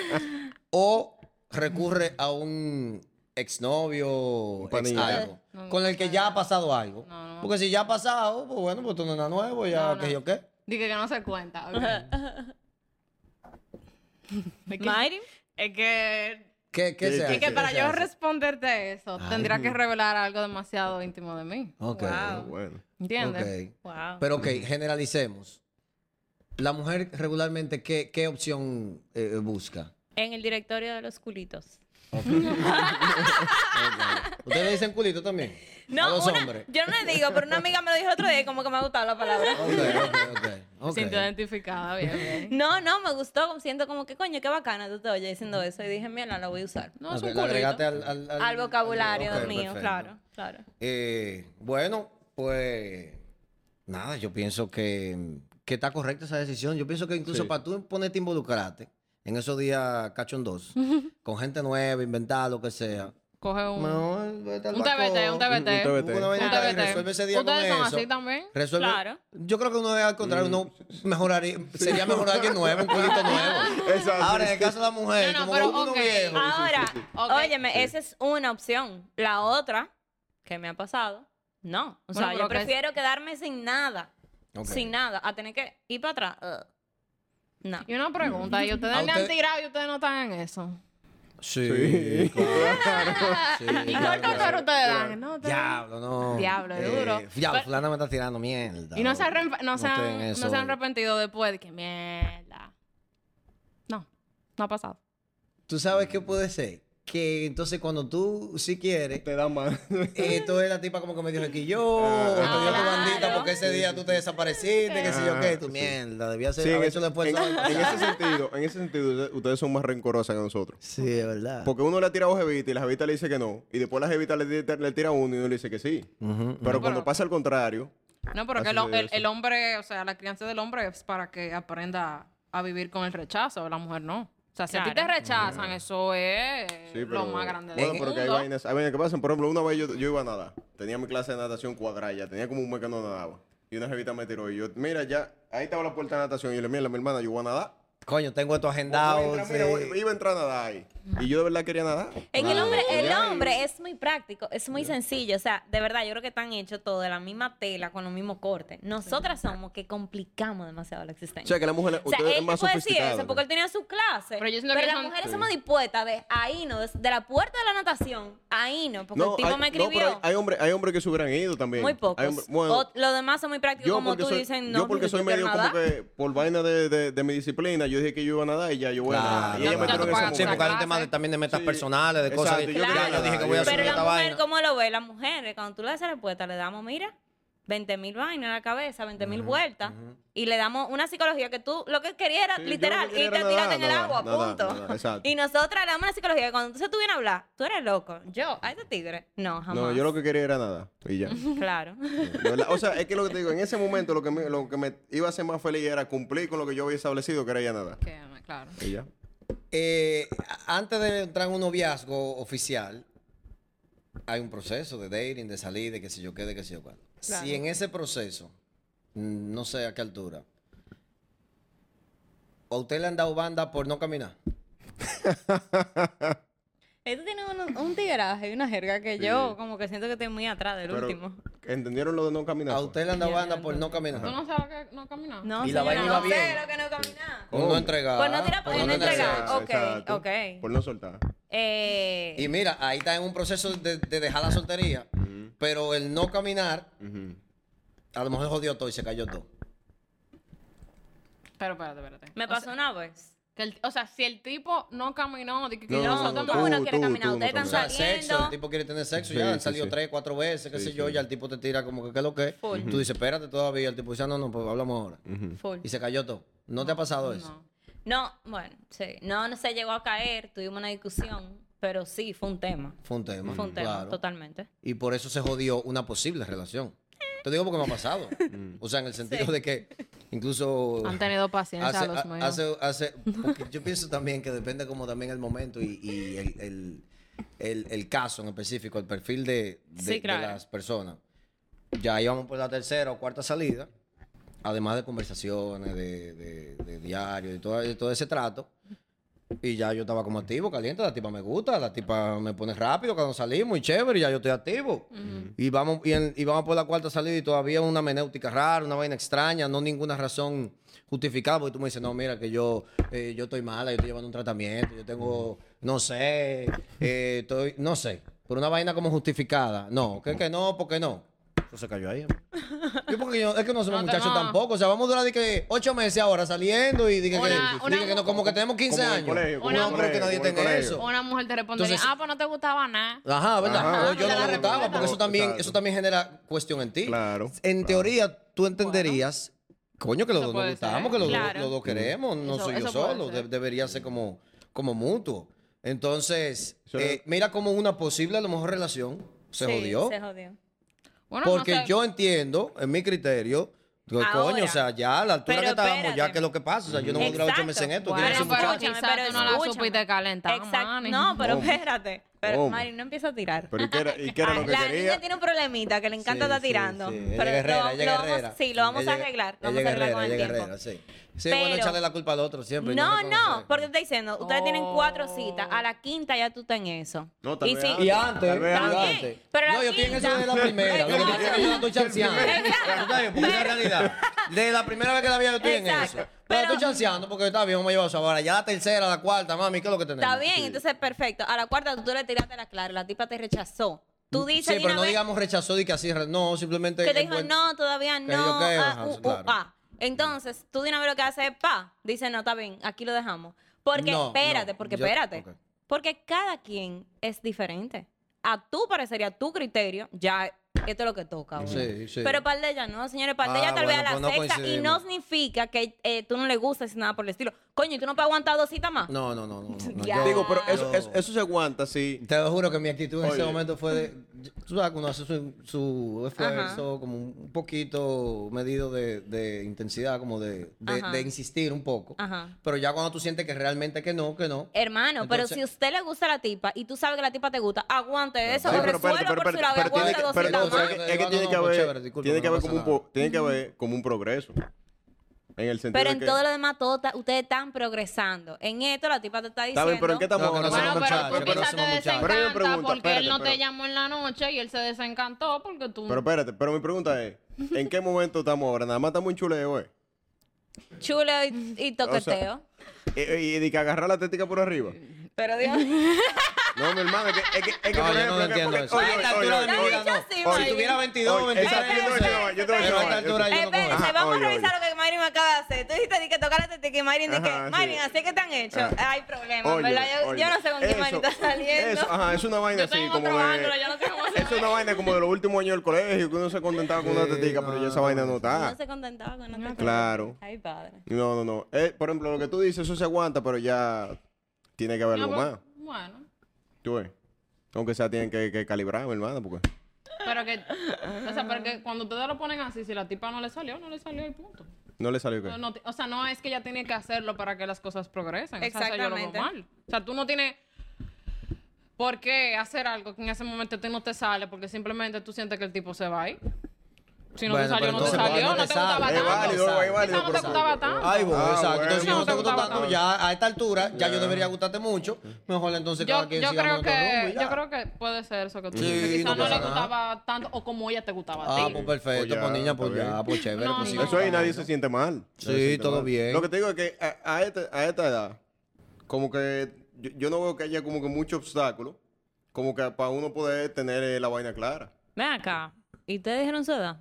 o recurre a un exnovio, ex panilla. algo, No, con el que ya ha pasado algo. No, no. Porque si ya ha pasado, pues bueno, pues tú no es nada nuevo, ya No, no. qué sé yo qué. Dije que no se cuenta. ok. es, que, es que, ¿Qué, se hace? es que para ¿Qué yo responderte eso, tendría que revelar algo demasiado íntimo de mí. Ok. Wow. Bueno. ¿Entiendes? ok. wow. Pero ok, generalicemos. La mujer regularmente, ¿qué, qué opción eh, busca? En el directorio de los culitos. ¿Ustedes le dicen culito también? a No, los una- hombres. yo no le digo, pero una amiga me lo dijo el otro día y como que me ha gustado la palabra. Ok, ok, ok. ok. Siento identificada, bien, bien. No, no, me gustó. Siento como que, coño, qué bacana tú te oyes diciendo eso. Y dije, mira, la voy a usar. No, es Ok, un agregaste al, al, Al vocabulario mío, perfecto. claro, claro. Eh, bueno, pues nada, yo pienso que, que está correcta esa decisión. Yo pienso que incluso Sí. para tú ponerte a involucrarte en esos días cachondos, con gente nueva, inventar lo que sea. Coge un, vete al un TBT, un TBT. un TBT. una y TBT. resuelve ese día ¿Ustedes con son eso. así también? Resuelve- Claro. Yo creo que uno es al contrario, uno mejoraría, sería mejor alguien nuevo, un culito nuevo. Exacto. Ahora, en el caso de la mujer, No, no, como pero, uno ok. viejo. Ahora, Ok. óyeme, esa es una opción. La otra, que me ha pasado, no. O Bueno, sea, pero yo que es- prefiero quedarme sin nada. Ok. Sin nada. A tener que ir para atrás. Ugh. No. Y una pregunta, ¿y ustedes ¿A le han usted- tirado y ustedes no están en eso? Sí, Sí. claro. Sí, ¿Y claro, cuántos claro. pero ustedes dan? No, ustedes- Diablo, no. Diablo, es duro. Diablo, Pero- fulana me está tirando mierda. Y no se, han, no, se estoy han, en no se han hoy. arrepentido después de que mierda. No, no ha pasado. ¿Tú sabes qué puede ser? Que entonces cuando tú sí quieres, Te da más. esto es la tipa como que me dijo que yo, o te dio tu claro. bandita porque ese día tú te desapareciste, que sé yo qué, tu Sí. mierda, debía ser, Sí, en, haber ese, hecho el esfuerzo en- haber en pasado. ese sentido, en ese sentido, ustedes- son más rencorosas que nosotros. Sí, es verdad. Porque uno le ha tirado jevita y la jevita le dice que no. Y después la jevita le, tira- le tira a uno y uno le dice que sí. Pero cuando pero- pasa al contrario, No, pero que el, el- el hombre, o sea, la crianza del hombre es para que aprenda a vivir con el rechazo, la mujer no. O sea, si a ti te Claro. rechazan, eso es sí, pero, lo más grande Bueno, del pero que hay mundo. vainas, hay vainas que pasan. Por ejemplo, una vez yo, yo iba a nadar. Tenía mi clase de natación cuadrada ya. Tenía como un mes que no nadaba. Y una jevita me tiró. Y yo, mira, ya, ahí estaba la puerta de natación. Y yo le mira, mi hermana, yo voy a nadar. Coño, tengo esto agendado. mira, sí. iba a entrar a nadar ahí. Y yo de verdad quería nadar. Que el hombre, el hombre es muy práctico, es muy sencillo. O sea, de verdad, yo creo que están hechos todos de la misma tela, con los mismos cortes. Nosotras somos que complicamos demasiado la O existencia. sea, que la mujer, O sea, él es más puede decir sofisticada. eso porque él tenía su clase. Pero Pero, yo siento que las son- mujeres Sí. somos dispuestas de ahí no, de, de la puerta de la natación, ahí no, porque No, el tipo hay, me no, pero escribió. hay, hay hombres hay hombres que se hubieran ido también. muy pocos. Hombre- bueno, O- los demás son muy prácticos, yo como porque tú soy, dicen, no, yo porque soy medio como que por vaina de, de, de mi disciplina, yo dije que yo iba a nadar y ya yo voy a nadar. Y ella me claro. tiró en ese Ya tú Sí, pagas porque hay un tema de- también de metas Sí. personales, de cosas. Que- yo ya, quería yo dije que voy a subir Pero esta la mujer, vaina. ¿cómo lo ve? La mujer, cuando tú le das esa respuesta, le damos, mira, 20 mil vainas en la cabeza, 20 mil vueltas. Y le damos una psicología que tú lo que querías era Sí, literal, que quería irte a era tirarte en el agua, nadar, punto. exacto. Y nosotras le damos una psicología que cuando entonces tú vienes a hablar, tú eres loco. Yo, a este tigre, no, jamás. No, yo lo que quería era nada. Y ya. Claro. De O sea, es que lo que te digo, en ese momento lo que, me, lo que me iba a hacer más feliz era cumplir con lo que yo había establecido, que era ya nada. Que, claro. Y ya. Eh, antes de entrar en un noviazgo oficial, hay un proceso de dating, de salir, de que si yo quede, que si yo cuándo. Claro. Si en ese proceso, mm, no sé a qué altura, ¿a usted le han dado banda por no caminar? Esto tiene un, un tigraje y una jerga que yo como que siento que estoy muy atrás del Pero, último. ¿entendieron lo de no caminar? ¿A usted le han dado banda por no caminar? ¿Tú no sabes que no caminas? No, Y la señora, vaina no iba sé bien. lo que no caminar. Por no entregar. Por no tirar- por por no entregar. Ok, Exacto. ok. Por no soltar. Eh, Y mira, ahí está en un proceso de, de dejar la soltería, pero el no caminar, Ujú. a lo mejor jodió todo y se cayó todo. Pero espérate, espérate. me O pasó sea, una vez. que el- o sea, si el tipo no caminó, de que, que No, yo no, no, no, uno quiere tú, caminar, tú ustedes están O sea, saliendo. sexo, el tipo quiere tener sexo, Sí, ya han sí, salido sí. tres, cuatro veces, qué Sí, sé yo, ya el tipo te tira como que qué es lo que es. Full. Tú dices, espérate todavía, el tipo dice, "Ah, no, no, pues hablamos ahora. Full. Y se cayó todo. ¿No, te ha pasado eso? No. No, bueno, sí. No, no se llegó a caer, tuvimos una discusión, pero sí, fue un tema. Fue un tema. Fue un tema, claro. totalmente. Y por eso se jodió una posible relación. Te digo porque me ha pasado. o sea, en el sentido de que incluso... Han tenido paciencia hace, los a- hace, hace- porque yo pienso también que depende como también el momento y, y el, el- el- el caso en específico, el perfil de, de- Sí, de claro. las personas. Ya íbamos por la tercera o cuarta salida, además de conversaciones, de, de, de diario y todo, ese trato. Y ya yo estaba como activo, caliente, la tipa me gusta, la tipa me pone rápido cuando salimos y chévere, y ya yo estoy activo. Y vamos y, en- y vamos por la cuarta salida y todavía una menéutica rara, una vaina extraña, no ninguna razón justificada, porque tú me dices, no, mira, que yo, eh, yo estoy mala, yo estoy llevando un tratamiento, yo tengo, no sé, eh, estoy, no sé, por una vaina como justificada. No, que, que no, porque no. Eso se cayó ahí. hombre. Yo porque yo, es que no somos No muchachos no. tampoco. O sea, vamos a durar de que ocho meses ahora saliendo y dije que, una- dije que no, como que tenemos 15 Como en el años. colegio, como en el no, pero que colegio, nadie como en el tenga colegio. eso. Una mujer te respondería, Entonces- ah, pues no te gustaba nada. Ajá, ¿verdad? Ajá. o yo la no me gustaba, porque eso también, Exacto. eso también genera cuestión en ti. Claro, En claro. teoría, tú entenderías, coño, que los Eso dos nos puede gustamos, que los, dos- Claro. los dos queremos, no Eso- soy yo eso puede solo, ser. de- debería ser como, como mutuo. Entonces, Eso eh, es- mira como una posible, a lo mejor, relación se Sí, jodió. Se jodió. Bueno, no Porque sé. yo entiendo, en mi criterio, que, coño, o sea, ya a la altura Pero que estábamos, ya que es lo que pasa, o sea, yo no voy a durar ocho meses en esto. Bueno, quiero Pero ser pero tú no la escúchame. supiste calentar, Exacto. mani. No, pero ¿Cómo? espérate. Pero ¿Cómo? Mari, no empieza a tirar. Pero ¿y qué era, y qué era lo que la quería? niña tiene un problemita que le encanta Sí, estar sí, tirando. sí. Ella Pero es guerrera, lo- ella lo es vamos- guerrera. Sí, lo vamos Ella- a arreglar. Lo vamos a es arreglar con guerrera, el ella es tiempo. guerrera, sí. Sí, es bueno Pero- echarle la culpa al otro siempre. y No, no, porque te estoy diciendo, ustedes tienen cuatro citas, a la quinta ya tú estás en eso. No, tal y vez si, antes. Y antes, Tal vez y También, antes. pero la no, yo estoy en eso de la primera. Lo que pasa es que yo estoy chanceando. Porque es la realidad. De la primera vez que la vi, yo estoy en eso. Pero, Pero- estoy chanceando porque está bien, vamos a llevar eso ahora. Ya la tercera, la cuarta, mami, ¿qué es lo que tenemos? Está bien, Sí. entonces perfecto. A la cuarta tú le tiraste la clara, la tipa te rechazó. Tú dices Sí, pero no vez digamos rechazó de que así, no, simplemente. que te dijo, buen- no, todavía que no. yo qué, ah, uh, uh, ah. Entonces, tú vez lo que haces es pa. Dice, no, está bien, aquí lo dejamos. Porque, No, espérate, no, porque yo- espérate. ok. Porque cada quien es diferente. A tu parecería, a tu criterio, ya esto es lo que toca. Sí, sí. Pero para ella no, señores, para Ah, ella tal vez a la pues no sexta y no significa que eh, tú no le gustas nada por el estilo. Coño, ¿y tú no puedes aguantar dos citas más? No, no, no. no, no, Ya. yo- Digo, pero eso, yo- eso, eso se aguanta si... Te lo juro que mi actitud en ese momento fue de. Tú sabes que uno hace su, su esfuerzo, como un poquito medido de, de intensidad, como de, de, Ajá. de insistir un poco. Ajá. Pero ya cuando tú sientes que realmente que no, que no. Hermano, pero si a usted le gusta la tipa y tú sabes que la tipa te gusta, aguante eso, Sí, pero pero por su lado y aguante dos citas no, pero más. es que- es tiene que haber, chévere, disculpa, tiene que haber como un, nada. tiene que haber como un progreso. En el sentido Pero de en que- todo lo demás, todo está- ustedes están progresando. En esto, la tipa te está diciendo. bien, pero ¿en qué estamos No, que no? Bueno, pero tú quizás te. Pero pregunta, porque él no te llamó en la noche y él se desencantó porque tú... Pero espérate, pero mi pregunta es, ¿en qué momento estamos ahora? Nada más estamos en chuleo, eh. Chulo y, y toqueteo. Y, y, y de que agarrar la tética por arriba. Pero Dios. No, mi hermano, es que, es que, es que No, yo no entiendo porque- eso. oye, A esta oye, altura oye, oye, no. Si Mayrin. tuviera 22, Oye, 23 exacto, yo te voy a llevar, yo te voy a Pero a esta llevar, yo altura te- yo no Espérense, eso. Ajá, vamos oye, a revisar oye. lo que Mayrin me acaba de hacer. Tú dijiste di que tocar la tetica y Mayrin de que, Ajá, sí. Mayrin, así que te han hecho. Hay problemas, ¿verdad? Yo, no sé con quién Mayrin está saliendo. Eso, ajá, es una vaina así como de... no Es una vaina como de los últimos años del colegio, que uno se contentaba con una tetica, pero ya esa no, vaina no No está. se contentaba con una tetica. Claro. Ay, padre. No, no, no. Eh, por ejemplo, lo que tú dices, eso se aguanta, pero ya tiene que haber No, algo pero- más. Bueno. Tú ves. Aunque sea, tienen que, que calibrar, mi hermano, porque... Pero que, o sea, porque cuando ustedes lo ponen así, si la tipa no le salió, no le salió y punto. No le salió que... No, no, o sea, no es que ella tiene que hacerlo para que las cosas progresen. O sea, yo lo veo Exactamente. mal. O sea, tú no tienes por qué hacer algo que en ese momento a ti no te sale porque simplemente tú sientes que el tipo se va ahí. Si no Bueno, te salió, no te salió, ¿por no te gustaba sale? Es tanto. válido, es válido. Quizá no te gustaba tanto. Ay, bueno, Ah, exacto. Entonces, si no te gusta gustaba tanto, tanto. ya a esta altura, ya yo debería gustarte mucho. Mejor entonces cada Yo, quien yo siga creo que yo creo que puede ser eso que tú Sí, dices. Quizá no no, le gustaba tanto o como ella te gustaba a Ah, ti. pues perfecto, Pues ya, pues niña, pues ya, pues chévere. No, pues Eso ahí nadie se siente mal. Sí, todo bien. Lo que te digo es que a, a esta, edad, como que yo, yo no veo que haya como que mucho obstáculo, como que para uno poder tener eh, la vaina clara. Ven acá. ¿Y ustedes dijeron su edad?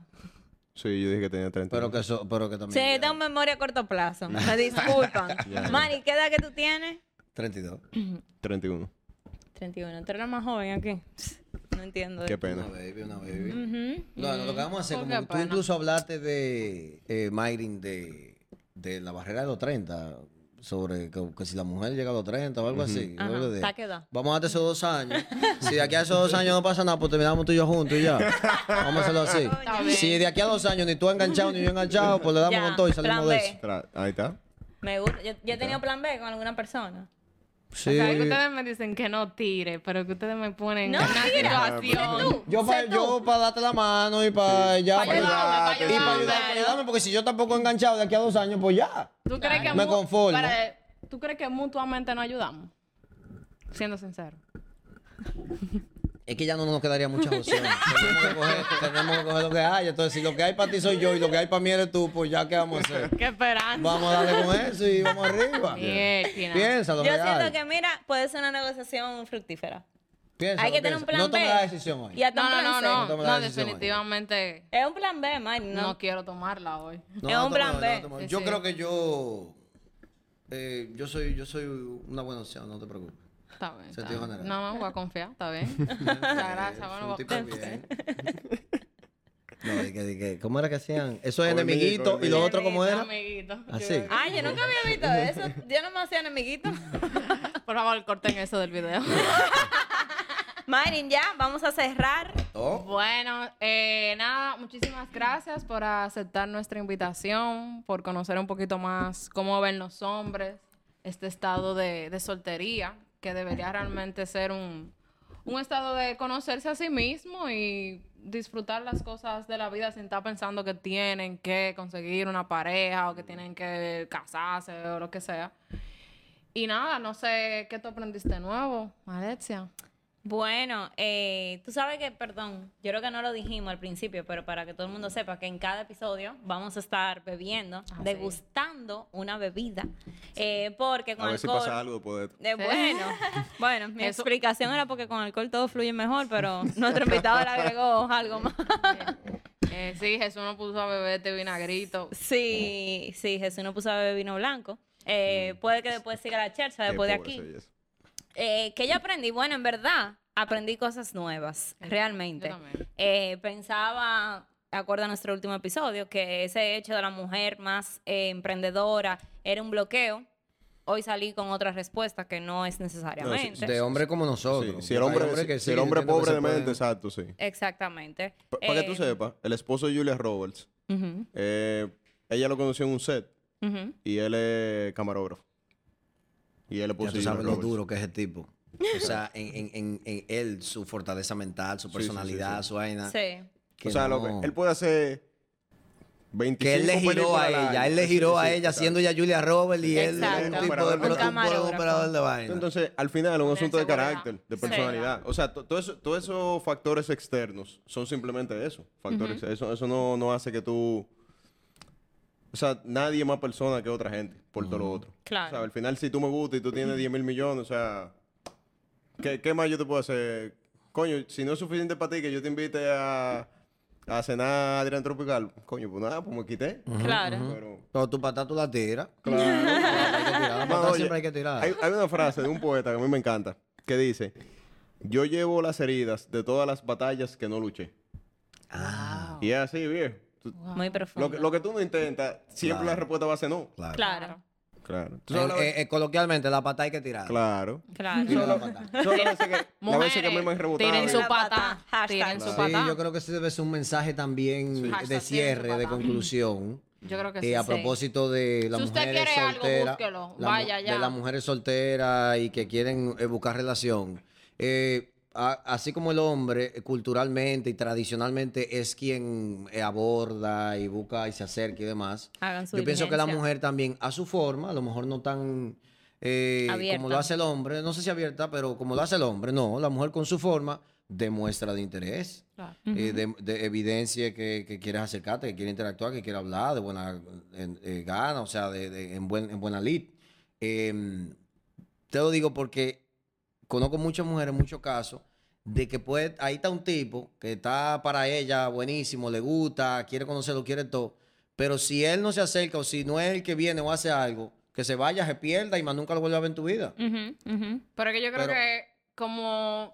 Sí, yo dije que tenía 30. Pero que, eso, pero que Sí, también. ya. tengo memoria a corto plazo. Me disculpan. Mari, ¿qué edad que tú tienes? 32. 31. 31. ¿Tú eres la más joven aquí? No entiendo. Qué Una pena. baby, una baby. No, no, lo que vamos a hacer, ¿Por como tú pena? incluso hablaste de eh, Mayrin, de, de la barrera de los 30, sobre que, que si la mujer llega a los 30 o algo así. Ajá, algo de- ¿está qué edad? Vamos a darte esos dos años. si de aquí a esos dos años no pasa nada, pues terminamos tú y yo juntos y ya. Vamos a hacerlo así. Si de aquí a dos años ni tú enganchado ni yo enganchado, pues le damos Ya, con todo y salimos de eso. Ahí está. Me gusta. Yo, yo he tenido plan B con alguna persona. Sí. O sea, que ustedes me dicen que no tire, pero que ustedes me ponen No en una tira. situación. Yo para yo pa darte la mano y para ya Pa' para ayudarme, pa' y para ayudar, ayudarme. pa' ayudarme, porque si yo tampoco he enganchado de aquí a dos años, pues ya. ¿Tú crees que Me conformo. Para- ¿Tú crees que mutuamente nos ayudamos? Siendo sincero. Es que ya no nos quedaría muchas opciones. tenemos, que coger, tenemos que coger lo que hay. Entonces, si lo que hay para ti soy yo y lo que hay para mí eres tú, pues ya, ¿qué vamos a hacer? Qué esperanza. Vamos a darle con eso y vamos arriba. Mierda. Piénsalo, Yo siento que, mira, puede ser una negociación fructífera. Piénsalo, Hay que tener un plan No B. tomes la decisión hoy. Y hasta No, un no, plan no, no. No tome No, definitivamente Es un plan B, Mari. no. No. quiero tomarla hoy. No, Es no un plan tome- B. no tome- Sí, Yo sí. creo que yo... eh, yo soy yo soy una buena opción, no te preocupes. Está bien. está Sentido bien. general. No, no, voy a confiar, está bien. Muchas gracias. Bueno, voy- bien. No, de que, de que- ¿cómo era que hacían? Eso es enemiguito enemigo, y lo otro, ¿cómo era? Amiguito. Así. Ay, yo nunca había visto eso. Yo no me hacía enemiguito. Por favor, corten eso del video. Marin, ya, vamos a cerrar. Oh, Bueno, eh, nada, muchísimas gracias por aceptar nuestra invitación, por conocer un poquito más cómo ven los hombres este estado de, de soltería, que debería realmente ser un, un estado de conocerse a sí mismo y disfrutar las cosas de la vida sin estar pensando que tienen que conseguir una pareja o que tienen que casarse o lo que sea. Y nada, no sé qué tú aprendiste nuevo, Alexia. Bueno, eh, tú sabes que, perdón, yo creo que no lo dijimos al principio, pero para que todo el mundo sepa que en cada episodio vamos a estar bebiendo, Ah, sí. degustando una bebida. Eh, porque con A ver si alcohol... pasa algo después de esto. Eh, bueno, bueno, mi Eso- explicación era porque con alcohol todo fluye mejor, pero nuestro invitado le agregó algo más. Eh, sí, Jesús nos puso a beber este vinagrito. Sí, sí, Jesús no puso a beber vino blanco. Eh, puede que después siga la chercha después de aquí. Eh, que yo aprendí, bueno, en verdad, aprendí cosas nuevas, realmente. Eh, pensaba, de acuerdo a nuestro último episodio, que ese hecho de la mujer más eh, emprendedora era un bloqueo. Hoy salí con otra respuesta que no es necesariamente. de hombre como Sí, nosotros. si el hombre, hombres si, que si sí, el hombre que pobre de mente, exacto, sí. Exactamente. Para que tú Eh, sepas, el esposo de Julia Roberts, eh, ella lo conoció en un set y él es camarógrafo. Y él le Ya puso tú Julia sabes lo duro que es el tipo. O sea, en, en, en, en él, su fortaleza mental, su Sí, sí, personalidad, sí, su vaina. Sí. que O sea, lo que, él puede hacer 25 Que él le giró a ella, él le giró sí, a ella, exacto. siendo ya Julia Roberts y él Exacto. un tipo de, un operador de vaina. Entonces, al final es un asunto de carácter, de Sí. personalidad. O sea, to- todo eso- todos esos factores externos son simplemente eso. Factores. eso, eso no, no hace que tú... O sea, nadie es más persona que otra gente por todo lo otro. Claro. O sea, al final, si tú me gustas y tú tienes 10 mil millones, o sea... ¿Qué, ¿Qué más yo te puedo hacer? Coño, si no es suficiente para ti que yo te invite a, a cenar a Adrián Tropical, coño, pues nada, pues me quité. Claro. Pero, Pero tu patata tú la tiras. claro. Hay que tirar. La oye, siempre hay que tirar. Hay, hay una frase de un poeta que a mí me encanta, que dice, yo llevo las heridas de todas las batallas que no luché. Ah, Y es así, viejo. Tú- Muy profundo. Lo que, lo que tú no intentas, siempre Claro. la respuesta va a ser no. claro. Claro, Eh, eh, eh, coloquialmente, la patata hay que tirar. Claro. claro. Tira la veces que, veces que me rebotado. tiren su. Hashtag. Tiren su Sí, patá. yo creo que ese debe ser un mensaje también de cierre, de conclusión. Yo creo que Eh, sí. a sí. propósito de las Si usted mujeres quiere algo, solteras, búsquelo. la Vaya ya. de las mujeres solteras y que quieren eh, buscar relación. Eh, a- así como el hombre eh, culturalmente y tradicionalmente es quien eh, aborda y busca y se acerca y demás. Hagan su Yo pienso que la mujer también a su forma, a lo mejor no tan eh, como lo hace el hombre, no sé si abierta, pero como lo hace el hombre, no, la mujer con su forma demuestra de interés Claro. eh, de, de evidencia que, que quieres acercarte, que quieres interactuar, que quieres hablar de buena en- eh, gana, o sea, de, de- en, buen, en buena lid. Em, te lo digo porque conozco muchas mujeres, en muchos casos, de que puede, ahí está un tipo que está para ella buenísimo, le gusta, quiere conocerlo, quiere todo, pero si él no se acerca o si no es el que viene o hace algo, que se vaya, se pierda y más nunca lo vuelva a ver en tu vida. Ujú, ujú. Pero que yo creo Pero- que como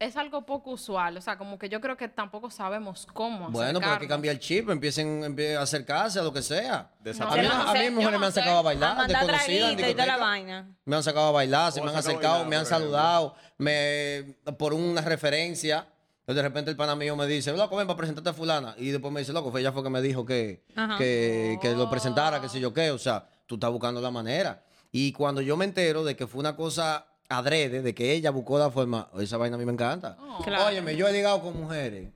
es algo poco usual, o sea, como que yo creo que tampoco sabemos cómo Bueno, pero hay que cambiar el chip, empiecen empie- a acercarse a lo que sea. A mí, a mí mujeres no me han sacado a A bailar, desconocidas, en traguito y toda la discoteca. vaina. Me han sacado a bailar, se me han acercado, bailar, me han saludado, me, por una referencia. De repente el pana mío me dice, loco, ven para presentarte a fulana. Y después me dice, loco, fue ella fue que me dijo que, que, que lo presentara, que sé yo qué. O sea, tú estás buscando la manera. Y cuando yo me entero de que fue una cosa adrede, de que ella buscó la forma, esa vaina a mí me encanta. Oh. Claro. Óyeme, yo he ligado con mujeres.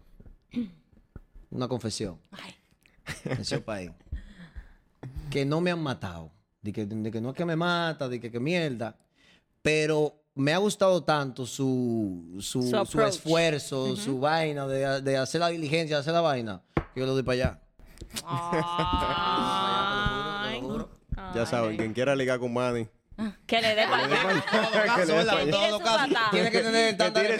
Una confesión. Atención, país. Que no me han matado. De que, de que no es que me mata, de que, que mierda. Pero me ha gustado tanto su, su, Su esfuerzo, su vaina de, de hacer la diligencia, de hacer la vaina, que yo lo doy para allá. Ay. Ya saben, quien quiera ligar con Manny. Que le dé para. Que le dé. Tiene que tener. Que tire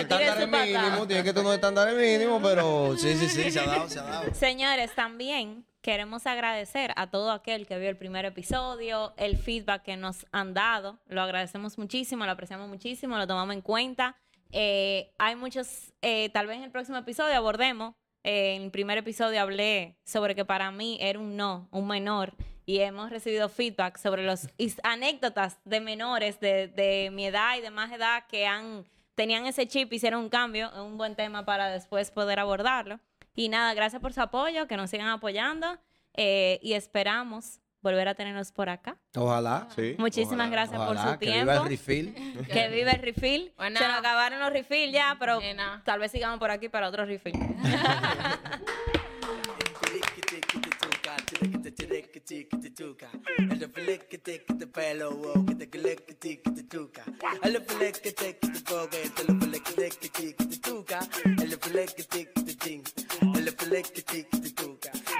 Estándares su patada. mínimos, tiene que tener unos estándares mínimos, pero sí, sí, sí, se ha dado, se ha dado. Señores, también queremos agradecer a todo aquel que vio el primer episodio, el feedback que nos han dado. Lo agradecemos muchísimo, lo apreciamos muchísimo, lo tomamos en cuenta. Eh, hay muchos, eh, tal vez en el próximo episodio abordemos. eh, en el primer episodio hablé sobre que para mí era un no, un menor. Y hemos recibido feedback sobre las anécdotas de menores de, de mi edad y de más edad que han tenían ese chip, hicieron un cambio. Es un buen tema para después poder abordarlo. Y nada, gracias por su apoyo, que nos sigan apoyando eh, y esperamos volver a tenernos por acá. Ojalá. Sí. Muchísimas ojalá. gracias por Ojalá su que tiempo. viva el refill. Que vive el refill. Bueno. Se nos acabaron los refill ya, pero tal vez sigamos por aquí para otro refill.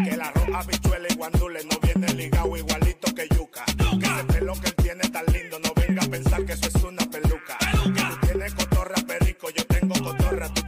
Que el arroz, habichuela y guandule no viene ligado igualito que yuca. Que ese pelo que tiene tan lindo, no venga a pensar que eso es una peluca. Que tú tienes cotorra perico, yo tengo cotorra, tú